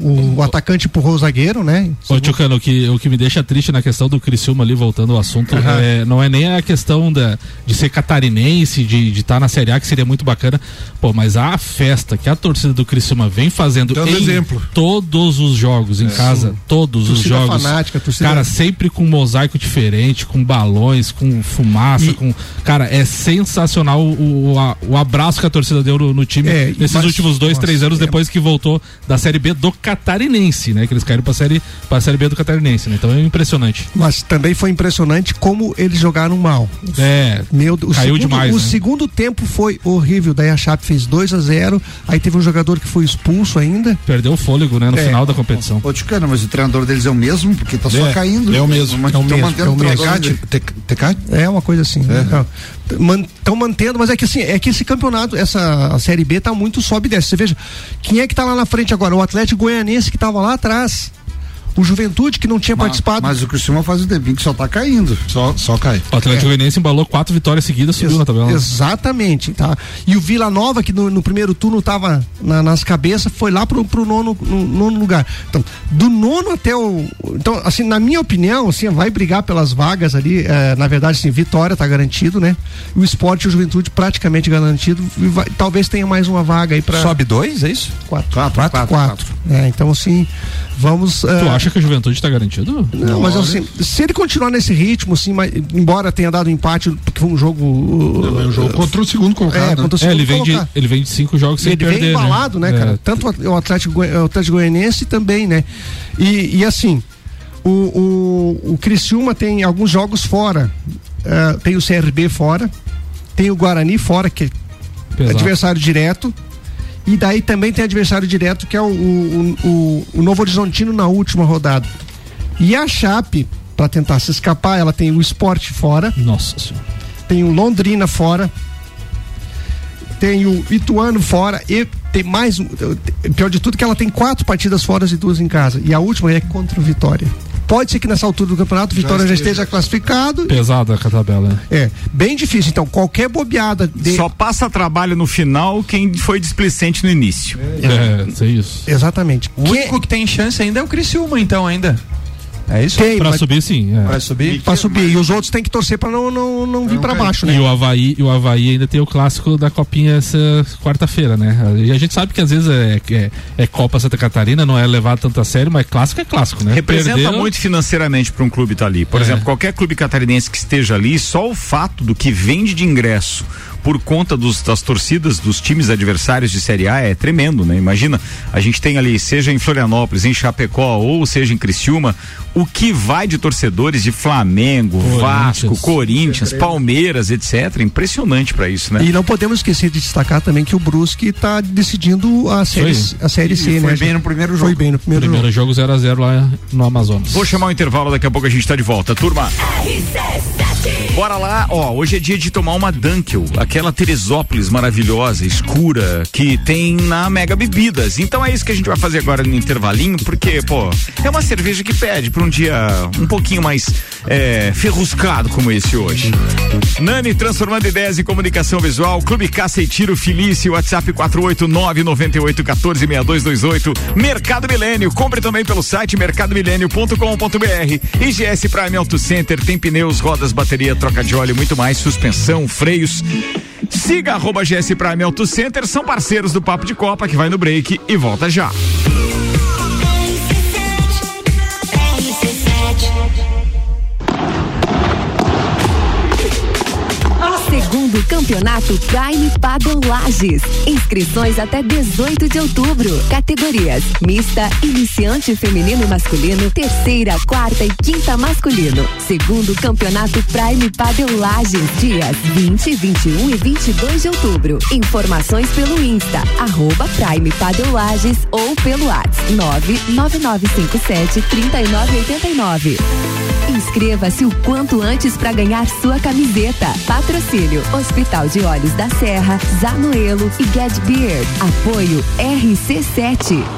o- o atacante empurrou o zagueiro, né? Ô, Tchucano, o que, o que me deixa triste na questão do Criciúma ali, voltando ao assunto, é, não é nem a questão da, de ser catarinense, de estar na Série A, que seria muito bacana, pô, mas a festa que a torcida do Criciúma vem fazendo Dando em exemplo. todos os jogos em casa, todos os Torcida jogos. fanática, torcida- Cara, sempre com mosaico diferente, com balões, com fumaça, com. Cara, é sensacional o, o, a- o abraço que a torcida deu no, no time É, nesses mas- últimos dois, nossa, três anos é. depois que voltou da Série B do Catarinense, né? Que eles caíram pra Série, pra série B do Catarinense, né? Então é impressionante. Mas também foi impressionante como eles jogaram mal. É. Meu Deus, o Caiu segundo, demais, O né? segundo tempo foi horrível. Daí a Chape fez 2 a 0 Aí teve um jogador que foi expulso ainda. Perdeu o fôlego, né? No É. final da competição. Ô, Ticana, mas o treinador deles é o mesmo, porque tá só É, caindo. é o mesmo, Mas é o mesmo, é o o treinador Tecate? É uma coisa assim. Estão mantendo, mas é que assim, é que esse campeonato, essa Série B tá muito sobe e desce. Você veja, quem é que tá lá na frente agora? O Atlético Goianense que tava lá atrás. O Juventude que não tinha Mas, participado. mas o Criciúma faz um tempinho que só tá caindo. Só, só cai. O Atlético Goianiense embalou quatro vitórias seguidas, subiu Ex- na tabela. Exatamente, tá? E o Vila Nova, que no, no primeiro turno tava na- nas cabeças, foi lá pro, pro nono, no- nono lugar. Então, do nono até o. Então, assim, na minha opinião, assim, vai brigar pelas vagas ali. eh, na verdade, assim, Vitória tá garantido, né? E o esporte e o juventude praticamente garantido. E vai- talvez tenha mais uma vaga aí pra. Sobe dois, é isso? quatro. Quatro, quatro, Quatro. É, então, assim, vamos. Tu eh, acha que a juventude tá garantido? não, mas assim, se ele continuar nesse ritmo, assim, mas, embora tenha dado empate, porque foi um jogo. uh, É um jogo contra o segundo colocado. É, né? contra o É, segundo ele vem, de, ele vem de cinco jogos sem ele perder. vem embalado, né, É, cara? Tanto o Atlético, o Atlético Goianiense também, né? E, e assim, o, o, o Criciúma tem alguns jogos fora. Eh, tem o CRB fora, tem o Guarani fora, que é pesado. adversário direto. E daí também tem adversário direto, que é o, o, o, o Novo Horizontino na última rodada. E a Chape, para tentar se escapar, ela tem o esporte fora, Nossa senhora. tem o Londrina fora, tem o Ituano fora e tem mais um. Pior de tudo que ela tem quatro partidas fora e duas em casa. E a última é contra o Vitória. Pode ser que nessa altura do campeonato o Vitória já esteja classificado. Pesada a tabela. né? É, bem difícil. Então, qualquer bobeada de. Só passa trabalho no final quem foi displicente no início. É, sei isso. Exatamente. O Quem- único que tem chance ainda é o Criciúma, então, ainda. É isso? Tem, Pra mas- subir, sim. é. Pra subir? pra subir. E os outros têm que torcer pra não, não, não vir pra baixo, né? E o Havaí, e o Havaí ainda tem o clássico da copinha essa quarta-feira, né? E a gente sabe que às vezes é, é, é Copa Santa Catarina, não é levado tanto a sério, mas clássico é clássico, né? Representa Perdeu- muito financeiramente para um clube estar ali. Por É. exemplo, qualquer clube catarinense que esteja ali, só o fato do que vende de ingresso por conta dos- das torcidas dos times adversários de Série A é tremendo, né? Imagina, a gente tem ali, seja em Florianópolis, em Chapecó ou seja em Criciúma, o que vai de torcedores de Flamengo, Corinthians. Vasco, Corinthians, Palmeiras, etc. Impressionante para isso, né? E não podemos esquecer de destacar também que o Brusque está decidindo a série, Foi. a série C, né? foi bem no primeiro Foi jogo. bem no primeiro, Primeiro jogo. jogo 0x0 lá no Amazonas. Vou chamar o intervalo, daqui a pouco a gente tá de volta. Turma, bora lá. Ó, hoje é dia de tomar uma Dunkel, aquela Teresópolis maravilhosa, escura, que tem na Mega Bebidas. Então é isso que a gente vai fazer agora no intervalinho, porque, pô, é uma cerveja que pede pra um dia um pouquinho mais é, ferruscado como esse hoje. Nani transformando ideias em comunicação visual, Clube Caça e Tiro Felício, WhatsApp 489 98 14 6228, Mercado Milênio, compre também pelo site mercadomilênio.com.br. IGS Prime Auto Center tem pneus, rodas, bateria, troca de óleo, muito mais, suspensão, freios. Siga arroba GS Prime Auto Center, são parceiros do Papo de Copa que vai no break e volta já. Campeonato Prime Padel Lages. Inscrições até 18 de outubro. Categorias: mista, iniciante feminino e masculino, terceira, quarta e quinta masculino. Segundo Campeonato Prime Padel Lages, dias 20, 21 e 22 de outubro. Informações pelo Insta, arroba Prime Padel Lages ou pelo WhatsApp 99957 3989. Inscreva-se o quanto antes para ganhar sua camiseta. Patrocínio Hospital de Olhos da Serra, Zanuelo e Get Beard. Apoio RC7.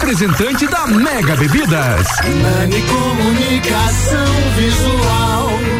representante da Mega Bebidas. Comunicação Visual.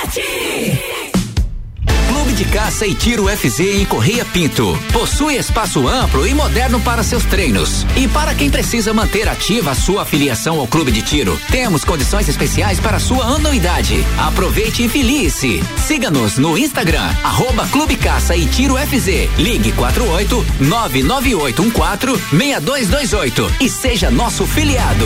de Caça e Tiro FZ em Correia Pinto. Possui espaço amplo e moderno para seus treinos. E para quem precisa manter ativa a sua afiliação ao Clube de Tiro, temos condições especiais para sua anuidade. Aproveite e filie-se. Siga-nos no Instagram, arroba Clube Caça e Tiro FZ. Ligue 48 99814 6228 e seja nosso filiado.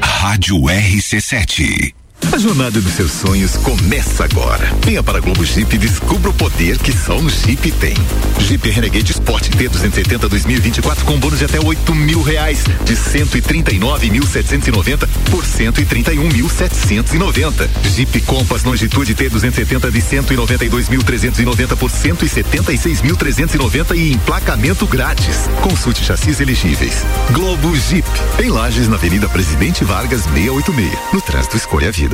Rádio RC7. A jornada dos seus sonhos começa agora. Venha para a Globo Jeep e descubra o poder que só um Jeep tem. Jeep Renegade Sport T270 2024 com bônus de até 8 mil reais, de 139.790 por 131.790. Jeep Compass Longitude T270 de 192.390 por 176.390 e emplacamento grátis. Consulte chassis elegíveis. Globo Jeep. Em Lages, na Avenida Presidente Vargas 686. No trânsito, escolha a vida.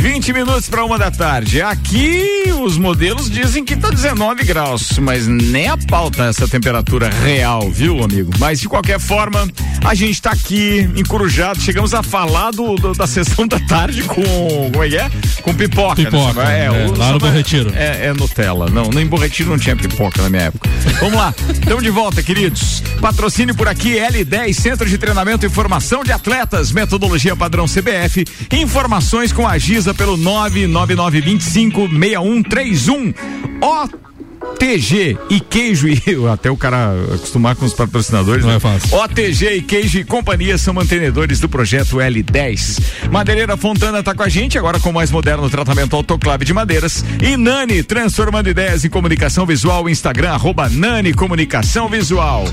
20 minutos para uma da tarde. Aqui os modelos dizem que tá 19 graus, mas nem a pauta essa temperatura real, viu, amigo? Mas de qualquer forma, a gente tá aqui encurujado. Chegamos a falar do, do- da sessão da tarde com. Como é que é? Com pipoca. Pipoca, né? é, o- lá no Bom Retiro. É, é Nutella. Não, nem Bom Retiro não tinha pipoca na minha época. Vamos lá. Estamos de volta, queridos. Patrocínio por aqui, L10, Centro de Treinamento e Formação de Atletas, metodologia padrão CBF. Informações com a Giza pelo 999256131. OTG e queijo e até o cara acostumar com os patrocinadores. Não é fácil. OTG e queijo e companhia são mantenedores do projeto L10. Madeireira Fontana tá com a gente agora com o mais moderno tratamento autoclave de madeiras e Nani transformando ideias em comunicação visual Instagram arroba Nani Comunicação Visual.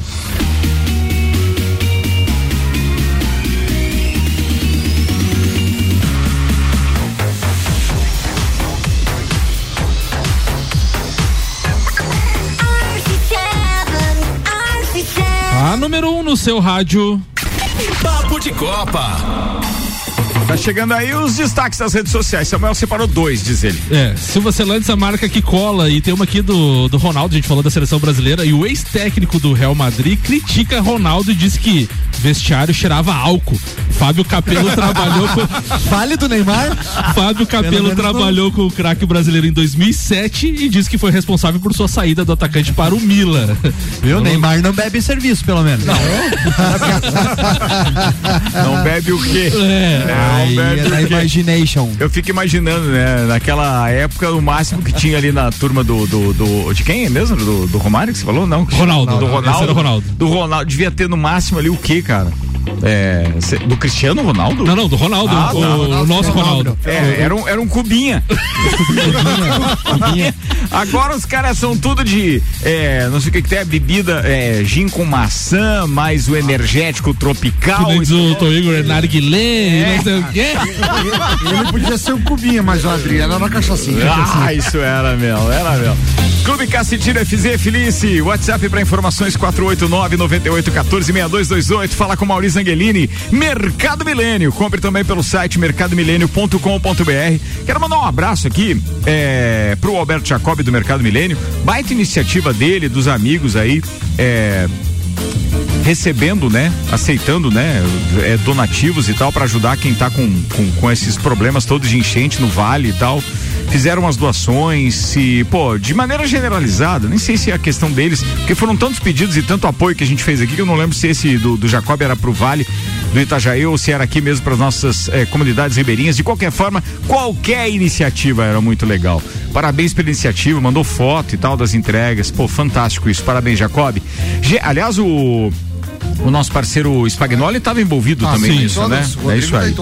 Número 1 um no seu rádio. Papo de Copa. Tá chegando aí os destaques das redes sociais. Samuel separou dois, diz ele. É, Silva Celantes, a marca que cola, e tem uma aqui do, do Ronaldo, a gente falou da seleção brasileira, e o ex-técnico do Real Madrid critica Ronaldo e diz que vestiário cheirava álcool. Fábio Capello trabalhou com. Vale do Neymar? Fábio Capello trabalhou com o craque brasileiro em 2007 e diz que foi responsável por sua saída do atacante para o Milan. Viu? Neymar não bebe serviço, pelo menos. Não. Não bebe o quê? É. Não Aí é da imagination. Eu fico imaginando, né? Naquela época, o máximo que tinha ali na turma do. do, do- de quem é mesmo? Do, do Romário que você falou? Não. Ronaldo. Do Não, Ronaldo. esse era o Ronaldo. Do Ronaldo. Devia ter no máximo ali o quê, cara? É, do Cristiano Ronaldo? Não, não, do Ronaldo. Ah, o, tá. o nosso Ronaldo. É, era um, era um cubinha. Agora os caras são tudo de, é, não sei o que que tem, bebida, é, gin com maçã, mais o energético tropical. Que nem diz o Tom Igor, narguilé, É. não sei o quê. Ele podia ser um cubinho, mas o Adriano era uma cachaçinha. Ah, isso era, meu, era, meu. Clube Cacetinho FZ Felice, WhatsApp para informações 489 98 14 6228. Fala com Maurício Angelini, Mercado Milênio. Compre também pelo site mercadomilênio.com.br. Quero mandar um abraço aqui é, pro Alberto Jacob do Mercado Milênio. Baita iniciativa dele, dos amigos aí. É, recebendo, né, aceitando, né, é, donativos e tal para ajudar quem tá com, com, com esses problemas todos de enchente no vale e tal. Fizeram umas doações e, pô, de maneira generalizada, nem sei se é a questão deles, porque foram tantos pedidos e tanto apoio que a gente fez aqui que eu não lembro se esse do, do Jacob era pro Vale do Itajaí ou se era aqui mesmo para nossas eh, comunidades ribeirinhas. De qualquer forma, qualquer iniciativa era muito legal. Parabéns pela iniciativa, mandou foto e tal das entregas. Pô, fantástico isso. Parabéns, Jacob. Aliás, o o nosso parceiro Spagnoli estava envolvido Ah, também sim, nisso, todas. né? É isso aí.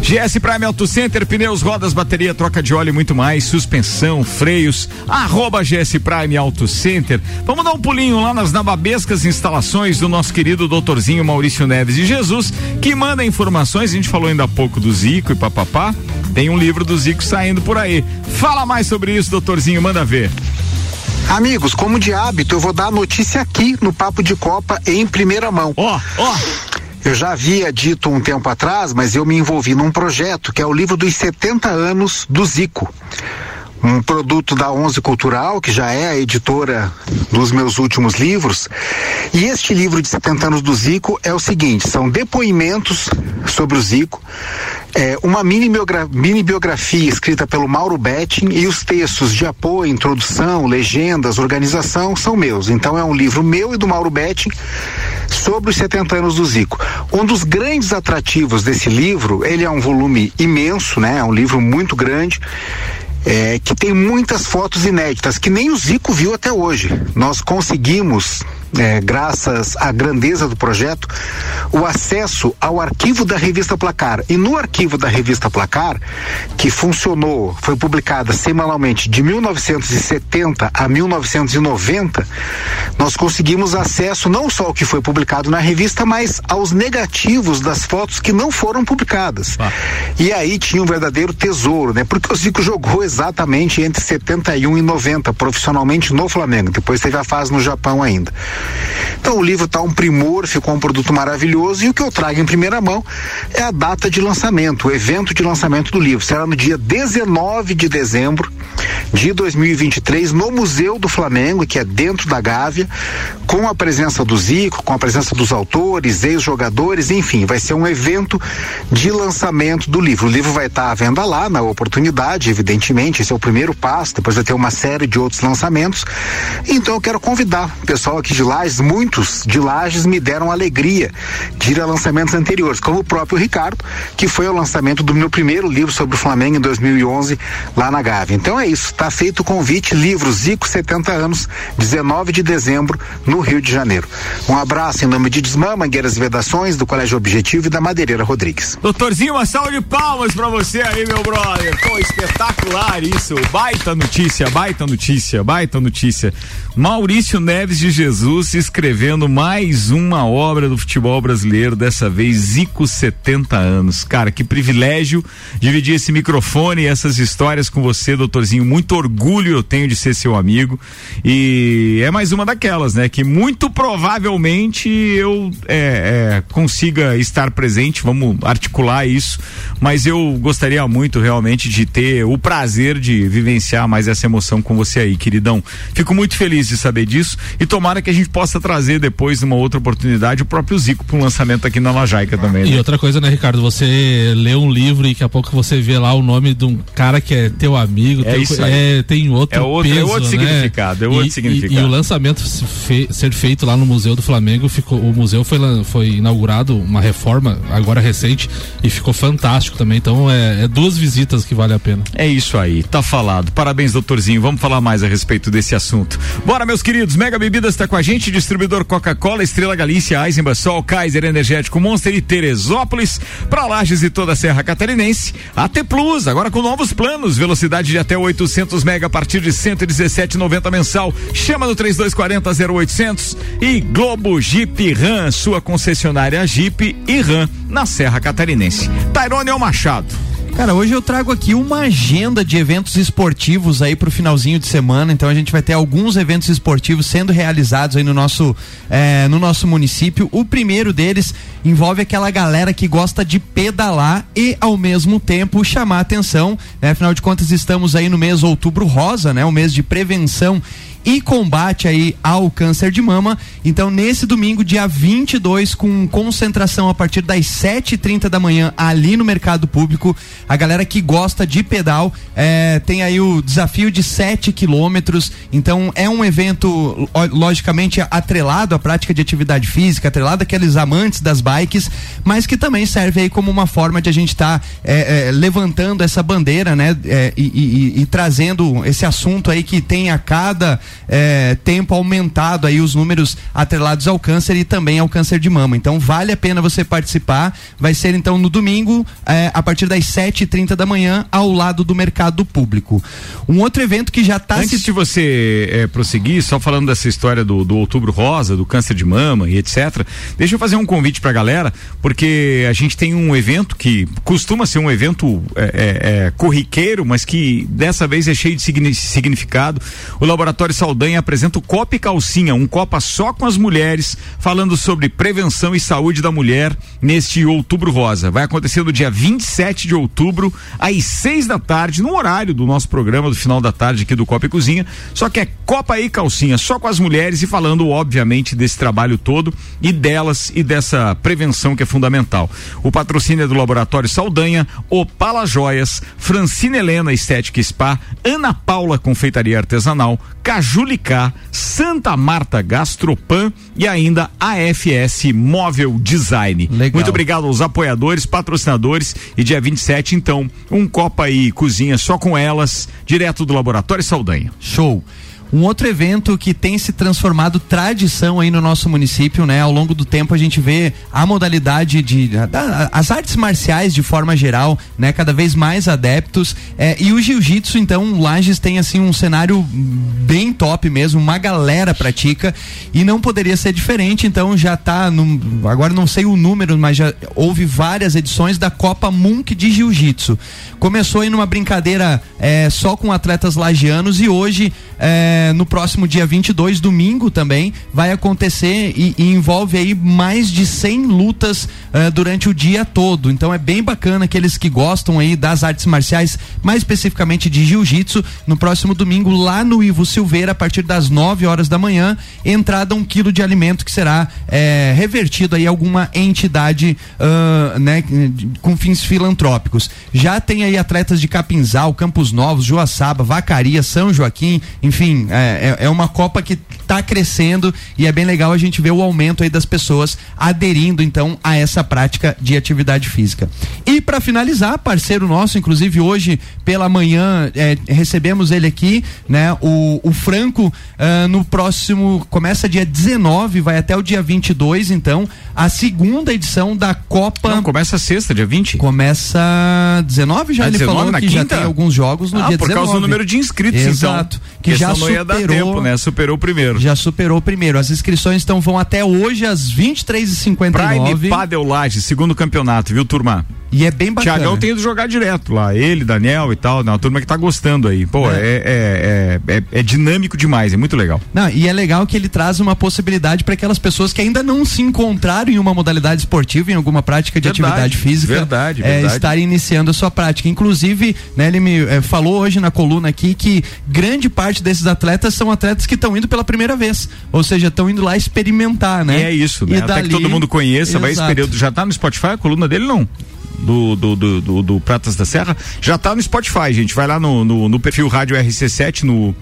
GS Prime Auto Center, pneus, rodas, bateria, troca de óleo e muito mais, suspensão, freios, arroba GS Prime Auto Center. Vamos dar um pulinho lá nas nababescas instalações do nosso querido doutorzinho Maurício Neves de Jesus, que manda informações, a gente falou ainda há pouco do Zico e papapá, tem um livro do Zico saindo por aí. Fala mais sobre isso, doutorzinho, manda ver. Amigos, como de hábito, eu vou dar a notícia aqui no Papo de Copa em primeira mão. Ó, ó. Eu já havia dito um tempo atrás, mas eu me envolvi num projeto que é o livro dos 70 anos do Zico. Um produto da Onze Cultural, que já é a editora dos meus últimos livros. E este livro de 70 anos do Zico é o seguinte: são depoimentos sobre o Zico, é, uma mini, biogra- mini biografia escrita pelo Mauro Betting e os textos de apoio, introdução, legendas, organização são meus. Então é um livro meu e do Mauro Betting sobre os 70 anos do Zico. Um dos grandes atrativos desse livro, ele é um volume imenso, né? É um livro muito grande. É, que tem muitas fotos inéditas que nem o Zico viu até hoje. Nós conseguimos, é, graças à grandeza do projeto, o acesso ao arquivo da revista Placar. E no arquivo da revista Placar, que funcionou, foi publicada semanalmente de 1970 a 1990, nós conseguimos acesso não só ao que foi publicado na revista, mas aos negativos das fotos que não foram publicadas. E aí tinha um verdadeiro tesouro, né? Porque o Zico jogou exatamente entre 71 e 90 profissionalmente no Flamengo. Depois teve a fase no Japão ainda. Então o livro está um primor, ficou um produto maravilhoso e o que eu trago em primeira mão é a data de lançamento, o evento de lançamento do livro. Será no dia 19 de dezembro de 2023 no Museu do Flamengo, que é dentro da Gávea, com a presença do Zico, com a presença dos autores, ex-jogadores, enfim, vai ser um evento de lançamento do livro. O livro vai estar à venda lá, na oportunidade, evidentemente, esse é o primeiro passo, depois vai ter uma série de outros lançamentos. Então eu quero convidar o pessoal aqui de Lages, muitos de Lages me deram alegria de ir a lançamentos anteriores, como o próprio Ricardo, que foi o lançamento do meu primeiro livro sobre o Flamengo em 2011 lá na Gávea. Então é isso, está feito o convite, livro Zico 70 anos, 19 de dezembro, no Rio de Janeiro. Um abraço em nome de Desmã, Mangueiras e Vedações, do Colégio Objetivo e da Madeireira Rodrigues. Doutorzinho, uma salva de palmas pra você aí, meu brother. Pô, espetacular isso. Baita notícia, baita notícia, baita notícia. Maurício Neves de Jesus escrevendo mais uma obra do futebol brasileiro, dessa vez Zico 70 anos. Cara, que privilégio dividir esse microfone e essas histórias com você, doutorzinho. Muito orgulho eu tenho de ser seu amigo. E é mais uma daquelas, né? Que muito provavelmente eu é, é, consiga estar presente, vamos articular isso. Mas eu gostaria muito realmente de ter o prazer de vivenciar mais essa emoção com você aí, queridão. Fico muito feliz de saber disso e tomara que a gente possa trazer depois, numa outra oportunidade, o próprio Zico para um lançamento aqui na Lajaica também. E né? outra coisa, né, Ricardo? Você lê um livro e daqui a pouco você vê lá o nome de um cara que é teu amigo, É teu- isso aí. é, tem outro É outro- é peso, outro né? significado, é outro E- significado. E, e o lançamento fe- ser feito lá no Museu do Flamengo, ficou, o museu foi, foi inaugurado, uma reforma agora recente, e ficou fantástico também. Então é, é duas visitas que vale a pena. É isso aí, tá falado. Parabéns, doutorzinho. Vamos falar mais a respeito desse assunto. Bora, meus queridos. Mega Bebidas está com a gente, distribuidor Coca-Cola, Estrela Galícia, Eisenbach, Sol, Kaiser Energético, Monster e Teresópolis, para Lages e toda a Serra Catarinense. AT Plus, agora com novos planos, velocidade de até 800 mega a partir de 117,90 mensal. Chama no 3240 0800 e Globo Jeep Ram, sua concessionária Jeep e Ram na Serra Catarinense. Tairone Machado. Cara, hoje eu trago aqui uma agenda de eventos esportivos aí pro finalzinho de semana. Então a gente vai ter alguns eventos esportivos sendo realizados aí no nosso, eh, no nosso município. O primeiro deles envolve aquela galera que gosta de pedalar e ao mesmo tempo chamar atenção. Né? Afinal de contas, estamos aí no mês outubro rosa, né? O mês de prevenção e combate aí ao câncer de mama. Então, nesse domingo, dia 22, com concentração a partir das 7h30 da manhã, ali no Mercado Público, a galera que gosta de pedal eh, tem aí o desafio de 7 quilômetros. Então, é um evento, lo- logicamente, atrelado à prática de atividade física, atrelado àqueles amantes das bikes, mas que também serve aí como uma forma de a gente estar levantando essa bandeira, né? e, e- e- e trazendo esse assunto aí que tem a cada eh, tempo aumentado aí os números atrelados ao câncer e também ao câncer de mama. Então vale a pena você participar. Vai ser então no domingo, eh, a partir das 7h30 da manhã, ao lado do mercado público. Um outro evento que já está Antes de você eh, prosseguir, só falando dessa história do, do outubro rosa, do câncer de mama e etc., deixa eu fazer um convite pra galera, porque a gente tem um evento que costuma ser um evento eh, eh, eh, corriqueiro, mas que dessa vez é cheio de signi- significado. O Laboratório Saldanha apresenta o Copa e Calcinha, um Copa só com as mulheres, falando sobre prevenção e saúde da mulher neste outubro rosa. Vai acontecer no dia 27 de outubro, às seis da tarde, no horário do nosso programa do final da tarde aqui do Copa e Cozinha. Só que é Copa e Calcinha, só com as mulheres e falando, obviamente, desse trabalho todo e delas e dessa prevenção que é fundamental. O patrocínio é do Laboratório Saldanha, Opala Joias, Francina Helena Estética Spa, Ana Paula Confeitaria Artesanal, Cajulicá, Santa Marta Gastropan e ainda AFS Móvel Design. Muito obrigado aos apoiadores, patrocinadores e dia 27, então, um Copa e Cozinha só com elas, direto do Laboratório Saldanha. Show. Um outro evento que tem se transformado tradição aí no nosso município, né? Ao longo do tempo a gente vê a modalidade de da- as artes marciais de forma geral, né? Cada vez mais adeptos é, e o jiu-jitsu, então, Lages tem assim um cenário bem top mesmo, uma galera pratica e não poderia ser diferente. Então já tá agora não sei o número, mas já houve várias edições da Copa Munk de Jiu-Jitsu. Começou aí numa brincadeira é, só com atletas lagianos e hoje é, é, no próximo dia 22, domingo também, vai acontecer e, e envolve aí mais de 100 lutas eh, durante o dia todo. Então é bem bacana aqueles que gostam aí das artes marciais, mais especificamente de jiu-jitsu, no próximo domingo lá no Ivo Silveira, a partir das 9 horas da manhã, entrada um quilo de alimento que será eh, revertido aí a alguma entidade ah, né, com fins filantrópicos. Já tem aí atletas de Capinzal, Campos Novos, Joaçaba, Vacaria, São Joaquim, enfim, é, é- é uma Copa que está crescendo e é bem legal a gente ver o aumento aí das pessoas aderindo então a essa prática de atividade física. E para finalizar, parceiro nosso, inclusive hoje pela manhã eh, recebemos ele aqui, né? O, o Franco ah, no próximo começa dia 19, vai até o dia 22, então a segunda edição da Copa. Não, começa sexta, dia 20. Começa 19 já Ah, ele 19 falou na que já quinta? tem alguns jogos no Ah, dia por 19. causa do número de inscritos, Exato, então. que já Senão superou tempo, né? Superou o primeiro. já superou o primeiro. As inscrições então vão até hoje às 23h59. Prime Padel Laje, segundo campeonato, viu, turma? E é bem bacana. Tiagão tem ido jogar direto lá, ele, Daniel e tal, né? uma turma que tá gostando aí. Pô, é, é, é, é- é dinâmico demais, é muito legal. Não, e é legal que ele traz uma possibilidade para aquelas pessoas que ainda não se encontraram em uma modalidade esportiva, em alguma prática de Verdade, atividade física, verdade, é, verdade. estarem iniciando a sua prática. Inclusive, né, ele me é, falou hoje na coluna aqui que grande parte desses atletas são atletas que estão indo pela primeira vez, ou seja, estão indo lá experimentar, né? E é isso, né? E Até dali- que todo mundo conheça, vai esse Exato. período. Já tá no Spotify a coluna dele, não? Do, do, do, do- do Pratas da Serra, já tá no Spotify, gente. Vai lá no, no, no perfil Rádio RC7 no,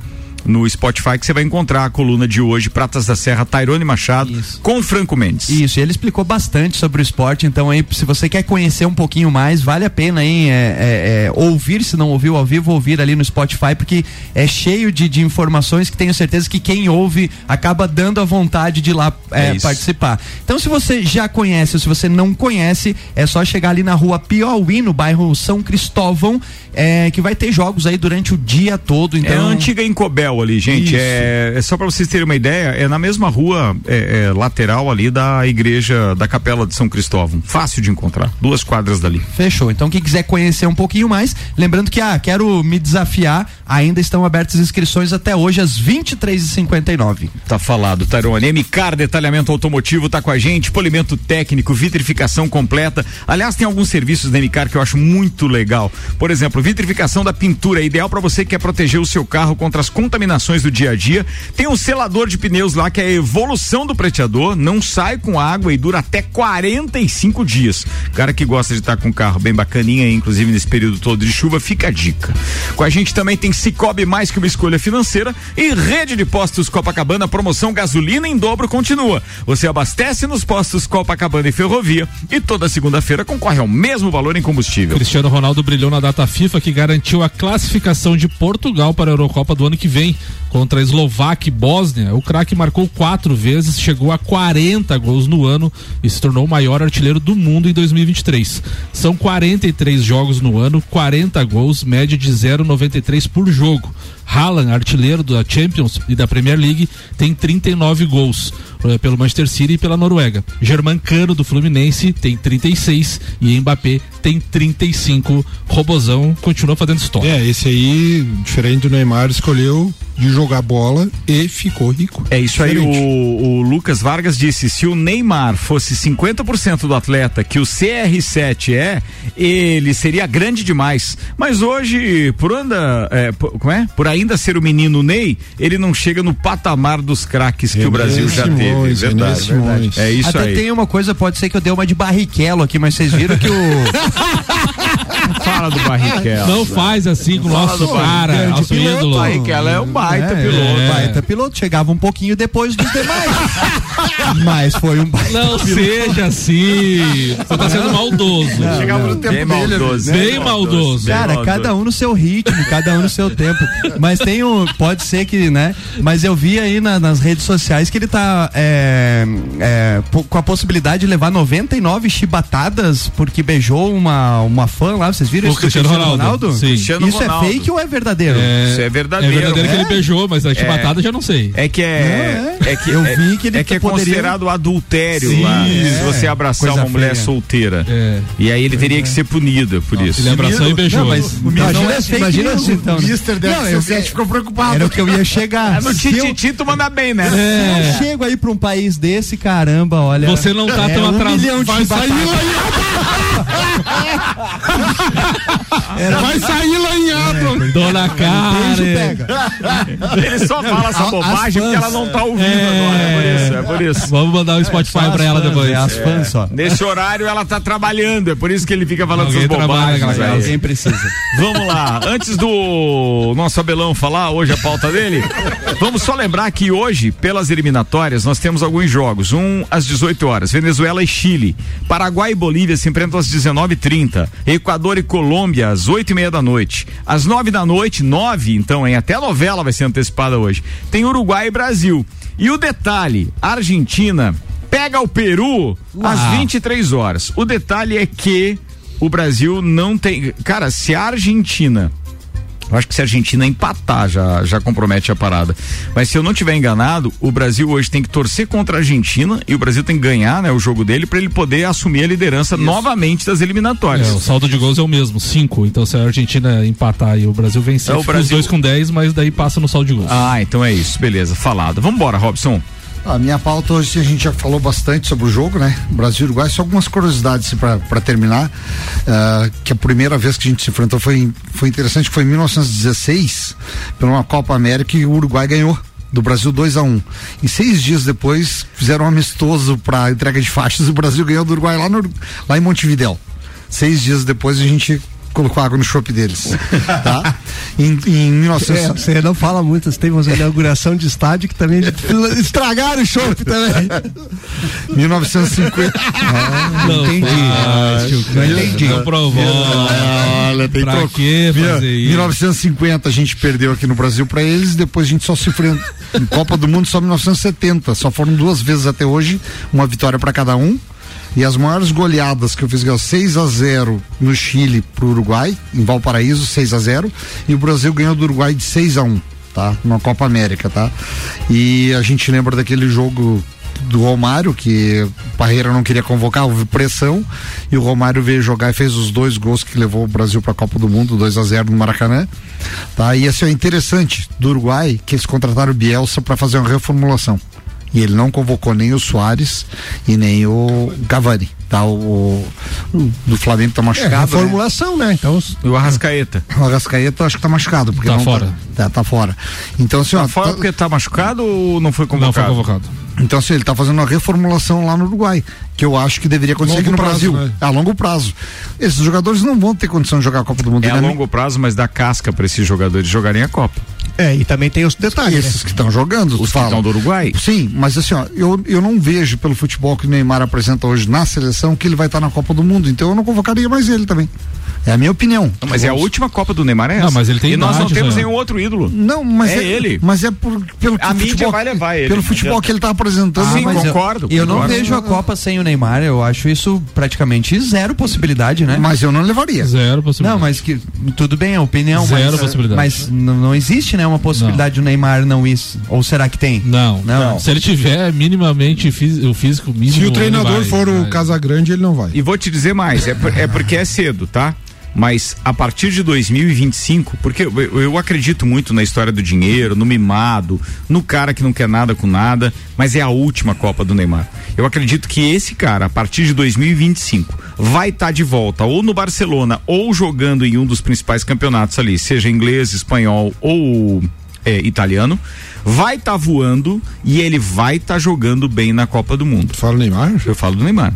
no Spotify que você vai encontrar a coluna de hoje, Pratas da Serra, Tairone Machado, com Franco Mendes. Isso, e ele explicou bastante sobre o esporte, então aí, se você quer conhecer um pouquinho mais, vale a pena aí é, é, é, ouvir, se não ouviu ao vivo, ouvir ali no Spotify, porque é cheio de, de informações que tenho certeza que quem ouve acaba dando a vontade de ir lá é, É isso. participar. Então, se você já conhece ou se você não conhece, é só chegar ali na rua Piauí, no bairro São Cristóvão, é, que vai ter jogos aí durante o dia todo. Então, É a antiga Incobel ali, gente. É, é só para vocês terem uma ideia, é na mesma rua é, é, lateral ali da igreja da Capela de São Cristóvão. Fácil de encontrar, duas quadras dali. Fechou. Então, quem quiser conhecer um pouquinho mais, lembrando que, ah, quero me desafiar, ainda estão abertas as inscrições até hoje, às 23h59. Tá falado, Tarone. MCAR Detalhamento Automotivo tá com a gente, polimento técnico, vitrificação completa. Aliás, tem alguns serviços da MCAR que eu acho muito legal. Por exemplo, vitrificação da pintura, ideal para você que quer proteger o seu carro contra as contaminações do dia a dia. Tem um selador de pneus lá que é a evolução do preteador, não sai com água e dura até 45 dias. Cara que gosta de estar com o carro bem bacaninha, inclusive nesse período todo de chuva, fica a dica. Com a gente também tem Cicobi mais que uma escolha financeira e Rede de Postos Copacabana, promoção gasolina em dobro continua. Você abastece nos postos Copacabana e Ferrovia e toda segunda-feira concorre ao mesmo valor em combustível. Cristiano Ronaldo brilhou na data FIFA que garantiu a classificação de Portugal para a Eurocopa do ano que vem. Contra a Eslováquia e Bósnia, o craque marcou quatro vezes, chegou a 40 gols no ano e se tornou o maior artilheiro do mundo em 2023. São 43 jogos no ano, 40 gols, média de 0,93 por jogo. Haaland, artilheiro da Champions e da Premier League, tem 39 gols eh, pelo Manchester City e pela Noruega. Germancano do Fluminense tem 36 e Mbappé tem 35. Robozão continua fazendo história. É, esse aí, diferente do Neymar, escolheu de jogar bola e ficou rico. É isso aí, Diferente. o, o Lucas Vargas disse: se o Neymar fosse 50% do atleta que o CR7 é, ele seria grande demais. Mas hoje, por anda, é, por, como é? Por ainda ser o menino Ney, ele não chega no patamar dos craques que o Brasil já teve. Simões, Verdade, René verdade. É isso Até aí. tem uma coisa, pode ser que eu dei uma de barriquelo aqui, mas vocês viram que o. Fala do Barrichello. Não faz assim com o nosso cara, Grande nosso piloto. ídolo. Barrichello é um baita É, piloto. é. Baita piloto, chegava um pouquinho depois dos demais. mas foi um baita Não piloto. seja assim. Você tá sendo maldoso. Chegava no tempo Bem dele. maldoso. Bem maldoso. bem Cara, maldoso. cada um no seu ritmo, cada um no seu tempo. Mas tem um. Pode ser que, né? Mas eu vi aí na- nas redes sociais que ele tá é, é, com a possibilidade de levar 99 chibatadas porque beijou uma, uma fã lá. Vocês viram O Cristiano Ronaldo? Sim. Cristiano Isso Ronaldo. é fake ou é verdadeiro? Isso é verdadeiro. É verdadeiro que É. ele beijou, mas a É. chibatada já não sei. É que é. é que, Eu é, vi que ele é, que é poderia- considerado adultério Sim, lá. é. Se você abraçar Coisa uma mulher feia. solteira. É. E aí ele teria que ser punido por isso. Ele abraçou e beijou. Não, mas Imagina não é imagina se- então. O? Mister deve ser ficou preocupado. Era o que eu ia chegar. No Tititi tu manda bem, né? Se eu chego aí pra um país desse, caramba, olha. Você não tá é tão um atrasado. milhão de Vai batatas. Vai sair lanhado. Dona Karen. Ele só fala essa bobagem porque ela não tá ouvindo É. agora. É por isso, é por isso. Vamos mandar o Spotify pra ela fãs, depois. é as fãs só. Nesse horário ela tá trabalhando, é por isso que ele fica falando Alguém essas bobagens. Alguém precisa. Vamos lá, antes do nosso Abelão falar hoje a pauta dele, vamos só lembrar que hoje, pelas eliminatórias, nós temos alguns jogos. Um às 18 horas, Venezuela e Chile. Paraguai e Bolívia se enfrentam às 19h30. Equador e Colômbia às 8 e meia da noite. Às 9 da noite, 9, então, hein? Até a novela vai ser antecipada hoje. Tem Uruguai e Brasil. E o detalhe: Argentina pega o Peru às 23 horas. O detalhe é que o Brasil não tem. Cara, se a Argentina. Eu acho que se a Argentina empatar já, já compromete a parada. Mas se eu não tiver enganado, o Brasil hoje tem que torcer contra a Argentina e o Brasil tem que ganhar né, o jogo dele para ele poder assumir a liderança novamente das eliminatórias. É, o saldo de gols é o mesmo, 5. Então se a Argentina empatar e o Brasil vencer, É, o Brasil- os dois com 10, mas daí passa no saldo de gols. Ah, então é isso. Beleza, falado. Vambora, Robson. A minha pauta hoje a gente já falou bastante sobre o jogo, né? Brasil e Uruguai, só algumas curiosidades para terminar. Ah, que a primeira vez que a gente se enfrentou foi, foi interessante, foi em 1916, pela uma Copa América e o Uruguai ganhou. Do Brasil 2 a 1 um. E seis dias depois fizeram um amistoso para entrega de faixas e o Brasil ganhou do Uruguai lá, no, lá em Montevidéu. Seis dias depois a gente colocou água no chopp deles. Tá? Em, em 1900. É, você não fala muito, teve uma inauguração de estádio que também estragaram o chopp também. 1950. não entendi. Ah, Não entendi. Não provou. Olha, tem Pra troco. que fazer Mil- isso? 1950 a gente perdeu aqui no Brasil pra eles, depois a gente só se enfrentou em Copa do Mundo só em 1970. Só foram duas vezes até hoje, uma vitória pra cada um. E as maiores goleadas que eu fiz, 6 a 0 no Chile pro Uruguai, em Valparaíso, 6 a 0 e o Brasil ganhou do Uruguai de 6 a 1 tá? Na Copa América, tá? E a gente lembra daquele jogo do Romário, que o Parreira não queria convocar, houve pressão, e o Romário veio jogar e fez os dois gols que levou o Brasil para a Copa do Mundo, 2 a 0 no Maracanã. Tá? E assim, é interessante do Uruguai que eles contrataram o Bielsa para fazer uma reformulação. E ele não convocou nem o Soares e nem o Cavani. Tá? O, o do Flamengo tá É, machucado. né? reformulação, né? Então, E o Arrascaeta. O Arrascaeta acho que tá machucado. Porque Tá não fora. Tá, tá, tá fora. Então, assim, ó, Tá fora tá- porque tá machucado ou não foi Não foi convocado? Então, assim, ele está fazendo uma reformulação lá no Uruguai, que eu acho que deveria acontecer Longo aqui no prazo, Brasil. né? A longo prazo. Esses jogadores não vão ter condição de jogar a Copa do Mundo. É a né? longo prazo, mas dá casca para esses jogadores jogarem a Copa. é, e também tem os detalhes. né? Esses que estão jogando, Os que falam. estão do Uruguai? Sim, mas assim, ó, eu, eu não vejo pelo futebol que o Neymar apresenta hoje na seleção que ele vai estar na Copa do Mundo. Então eu não convocaria mais ele também. É a minha opinião. Não, mas é a última Copa do Neymar, é essa? Não, mas ele tem E nós não idade, temos já. nenhum outro ídolo. Não, mas É é, ele. Mas é por, pelo A mídia futebol, vai levar ele. Pelo futebol que ele está apresentando. Sim, mas eu- concordo, Eu, não concordo. vejo a Copa sem o Neymar, eu acho isso praticamente zero possibilidade, né? Mas eu não levaria. Zero possibilidade. Não, mas que tudo bem, é opinião, Zero mas, possibilidade. mas não, não existe, né, uma possibilidade do Neymar não isso. Ou será que tem? Não, Não. Se ele tiver minimamente o físico mínimo. Se o treinador vai, for o vai. Casagrande, ele não vai. E vou te dizer mais, é, por- é porque é cedo, tá? Mas a partir de 2025, porque eu, eu acredito muito na história do dinheiro, no mimado, no cara que não quer nada com nada, mas é a última Copa do Neymar. Eu acredito que esse cara, a partir de 2025, vai estar de volta ou no Barcelona ou jogando em um dos principais campeonatos ali, seja inglês, espanhol ou é, italiano, vai estar voando e ele vai estar jogando bem na Copa do Mundo. Fala Neymar? Eu falo do Neymar.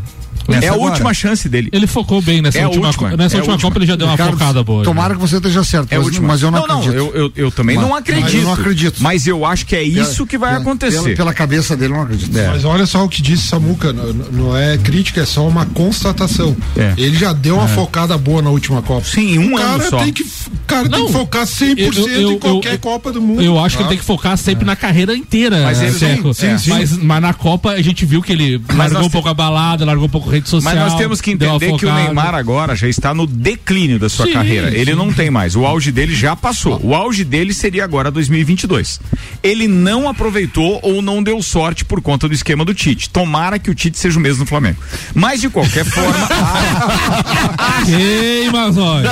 Nessa é a agora? última chance dele. Ele focou bem nessa É última, última, co- nessa é última última. Copa, ele já deu uma Ricardo, focada boa. Tomara que você esteja certo, É mas, última. mas eu não, não, acredito. eu, eu, eu também Mas- não acredito. eu não acredito. Mas eu acho que é isso que vai Pela- acontecer. Pela, pela cabeça dele, eu não acredito. Mas olha só o que disse Samuca, não, não é crítica, é só uma constatação. É. Ele já deu uma focada boa na última Copa. Sim, um o ano cara só. tem que f- cara tem que focar 100% em qualquer Copa do Mundo. Eu acho que ele Ah. tem que focar sempre na carreira inteira. Mas sim. Mas, mas na Copa a gente viu que ele largou um pouco a balada, largou um pouco rede social. Mas nós temos que entender que o. Neymar agora já está no declínio da sua Sim, carreira. Ele sim. não tem mais. O auge dele já passou. O auge dele seria agora 2022. Ele não aproveitou ou não deu sorte por conta do esquema do Tite. Tomara que o Tite seja o mesmo no Flamengo. Mas de qualquer forma, Queima, Zóio.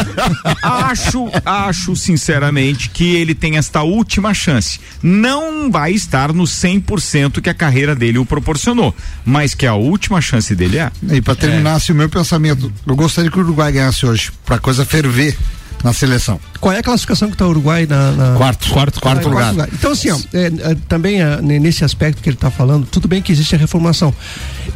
acho, acho sinceramente que ele tem esta última chance. Não vai estar no 100% que a carreira dele o proporcionou, mas que a última chance dele é. E para terminar, assim, o meu pensamento, eu gostaria que o Uruguai ganhasse hoje, pra coisa ferver na seleção. Qual é a classificação que está o Uruguai na, na- Quarto. Quarto, quarto Ah, lugar. Então, assim, ó, é, é, também é, ne- nesse aspecto que ele está falando, tudo bem que existe a reformulação.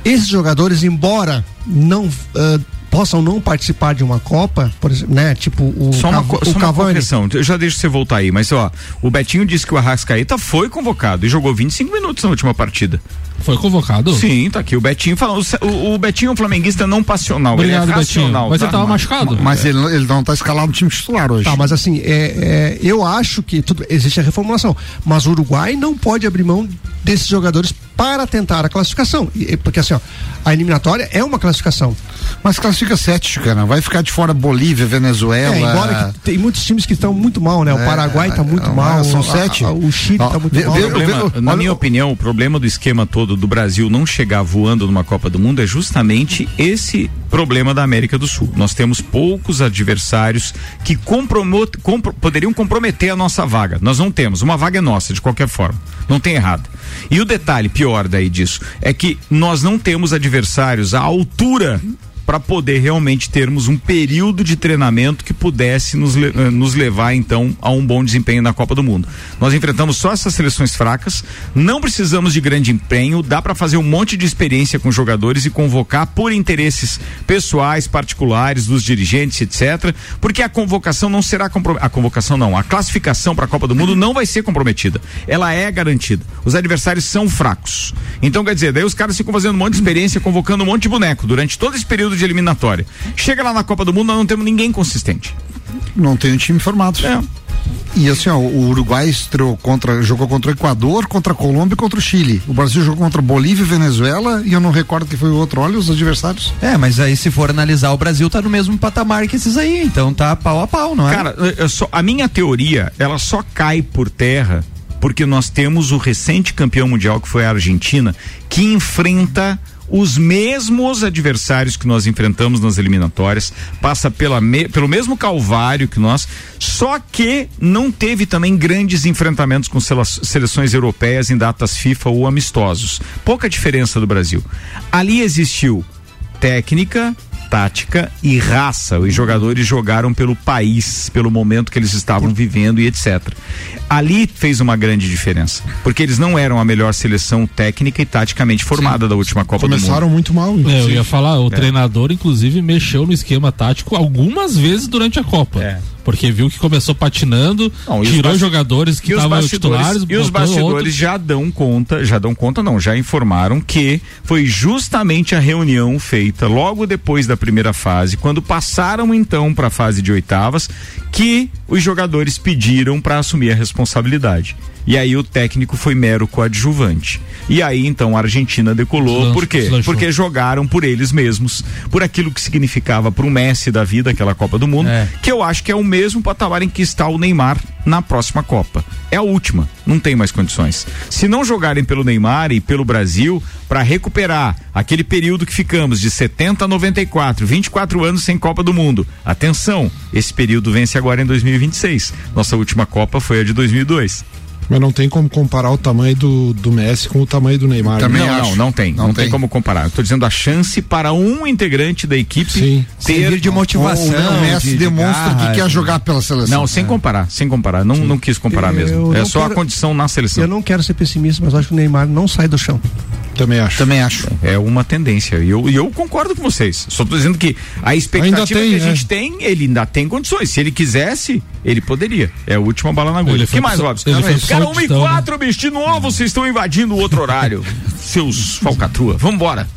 Esses jogadores, embora não ah, possam não participar de uma Copa, por exemplo, né? Tipo o, Só uma, o só uma Cavani. correção, eu já deixo você voltar aí, mas ó, o Betinho disse que o Arrascaeta foi convocado e jogou 25 minutos na última partida. Foi convocado? Sim, tá aqui o Betinho falando. O, o Betinho é um flamenguista não passional, Obrigado, ele é Betinho. racional. Mas tá? ele tava machucado? Mas ele, ele não tá escalado no time titular hoje. Tá, mas assim, é, é, eu acho que tudo, existe a reformulação, mas o Uruguai não pode abrir mão desses jogadores para tentar a classificação. E- Porque assim, ó, a eliminatória é uma classificação. Mas classifica sete, Chicana. Vai ficar de fora Bolívia, Venezuela. É, embora que tem muitos times que estão muito mal, né? O É, Paraguai está muito é, mal. são a- sete. a- o Chile Ó, está muito vê- mal. vê- O problema, vê- na olha minha opinião, o problema do esquema todo do Brasil não chegar voando numa Copa do Mundo é justamente esse problema da América do Sul. Nós temos poucos adversários que compromo- compro- poderiam comprometer a nossa vaga. Nós não temos. Uma vaga é nossa, de qualquer forma. Não tem errado. E o detalhe pior daí disso é que nós não temos adversários à altura para poder realmente termos um período de treinamento que pudesse nos, eh, nos levar então a um bom desempenho na Copa do Mundo. Nós enfrentamos só essas seleções fracas, não precisamos de grande empenho, dá para fazer um monte de experiência com jogadores e convocar por interesses pessoais, particulares dos dirigentes, etc. Porque a convocação não será. A convocação não, a classificação para a Copa do Mundo não vai ser comprometida. Ela é garantida. Os adversários são fracos. Então quer dizer, daí os caras ficam fazendo um monte de experiência, convocando um monte de boneco durante todo esse período de eliminatória. Chega lá na Copa do Mundo, nós não temos ninguém consistente. Não tem um time formado. É. E assim, ó, o Uruguai estreou contra, jogou contra o Equador, contra a Colômbia e contra o Chile. O Brasil jogou contra Bolívia e Venezuela e eu não recordo que foi o outro. Olha os adversários. É, mas aí se for analisar, o Brasil tá no mesmo patamar que esses aí, então tá pau a pau, não é? Cara, eu só- a minha teoria, ela só cai por terra porque nós temos o recente campeão mundial, que foi a Argentina, que enfrenta os mesmos adversários que nós enfrentamos nas eliminatórias, passa pela me- pelo mesmo calvário que nós, só que não teve também grandes enfrentamentos com seleções europeias em datas FIFA ou amistosos. Pouca diferença do Brasil. Ali existiu técnica, tática e raça. Os jogadores jogaram pelo país, pelo momento que eles estavam vivendo e etc. Ali fez uma grande diferença, porque eles não eram a melhor seleção técnica e taticamente formada da última Copa do Começaram Mundo. muito mal. É, eu inclusive. ia falar, o É. treinador, inclusive, mexeu no esquema tático algumas vezes durante a Copa. É. Porque viu que começou patinando, Não, tirou jogadores que os estavam titulares, e os bastidores já dão conta, já dão conta não, já informaram que foi justamente a reunião feita logo depois da primeira fase, quando passaram então para a fase de oitavas, que os jogadores pediram para assumir a responsabilidade. E aí o técnico foi mero coadjuvante. E aí então a Argentina decolou, Deslanchou, por quê? Porque jogaram por eles mesmos, por aquilo que significava pro Messi da vida, aquela Copa do Mundo, É. que eu acho que é o mesmo patamar em que está o Neymar na próxima Copa. É a última, não tem mais condições. Se não jogarem pelo Neymar e pelo Brasil, para recuperar aquele período que ficamos de 70 a 94, 24 anos sem Copa do Mundo. Atenção, esse período vence agora em 2026. Nossa última Copa foi a de 2002. Mas não tem como comparar o tamanho do, do Messi com o tamanho do Neymar. não, né? não, não tem. Não, tem. como comparar. Eu tô dizendo a chance para um integrante da equipe Sim. ter Servir de motivação. o Messi de- de demonstra garra, que quer de- jogar pela seleção. Não, sem comparar, sem comparar. Não, não quis comparar Eu mesmo. É não só quero- a condição na seleção. Eu não quero ser pessimista, mas eu acho que o Neymar não sai do chão. Também acho. Também acho. É uma tendência. E eu, e eu concordo com vocês. Só tô dizendo que a expectativa tem, que a é. gente tem, ele ainda tem condições. Se ele quisesse, ele poderia. É a última bala na agulha. O que mais, Robson? ele foi Cara, 1 e Sauditão, 4, bicho, de novo, vocês estão invadindo o outro horário. Seus falcatrua. Vambora.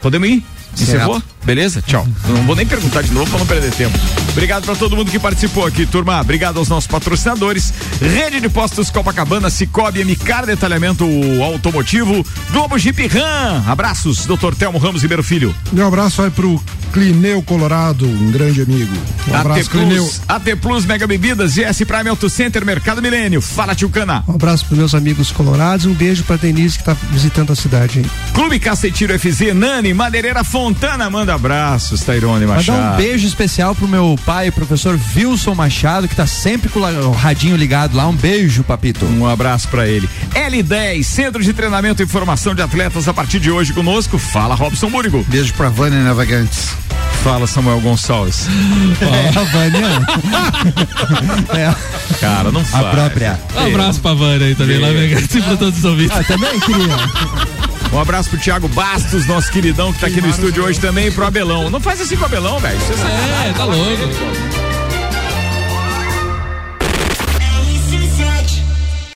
Podemos ir? Encerrou? Beleza? Tchau. Eu não vou nem perguntar de novo pra não perder tempo. Obrigado pra todo mundo que participou aqui, turma. Obrigado aos nossos patrocinadores. Rede de Postos Copacabana, Cicobi, MCAR Detalhamento Automotivo, Globo Jeep Ram. Abraços, Dr. Telmo Ramos Ribeiro Filho. Meu abraço vai pro Clineu Colorado, um grande amigo. Um AT abraço, Clineu. Plus, AT Plus Mega Bebidas, GS Prime Auto Center, Mercado Milênio. Fala, Tio Cana. Um abraço para meus amigos colorados, um beijo para Denise que está visitando a cidade. Hein? Clube Cacetiro FZ, Nani, Madeireira Fontana, manda abraços, Tairone Machado. Mandar um beijo especial pro meu pai, professor Wilson Machado, que tá sempre com o radinho ligado lá. Um beijo, papito. Um abraço pra ele. L10, Centro de Treinamento e Formação de Atletas, a partir de hoje conosco. Fala, Robson Búrigo. Beijo pra Vânia Navegantes. Fala, Samuel Gonçalves. É, a Vânia. é. Cara, não fala. A própria. Um abraço pra Vânia aí também, lá em pra todos os ouvintes. Ah, também queria. Um abraço pro Thiago Bastos, nosso queridão que tá aqui no estúdio hoje também, pro Abelão. Não faz assim com o Abelão, velho. É, tá louco.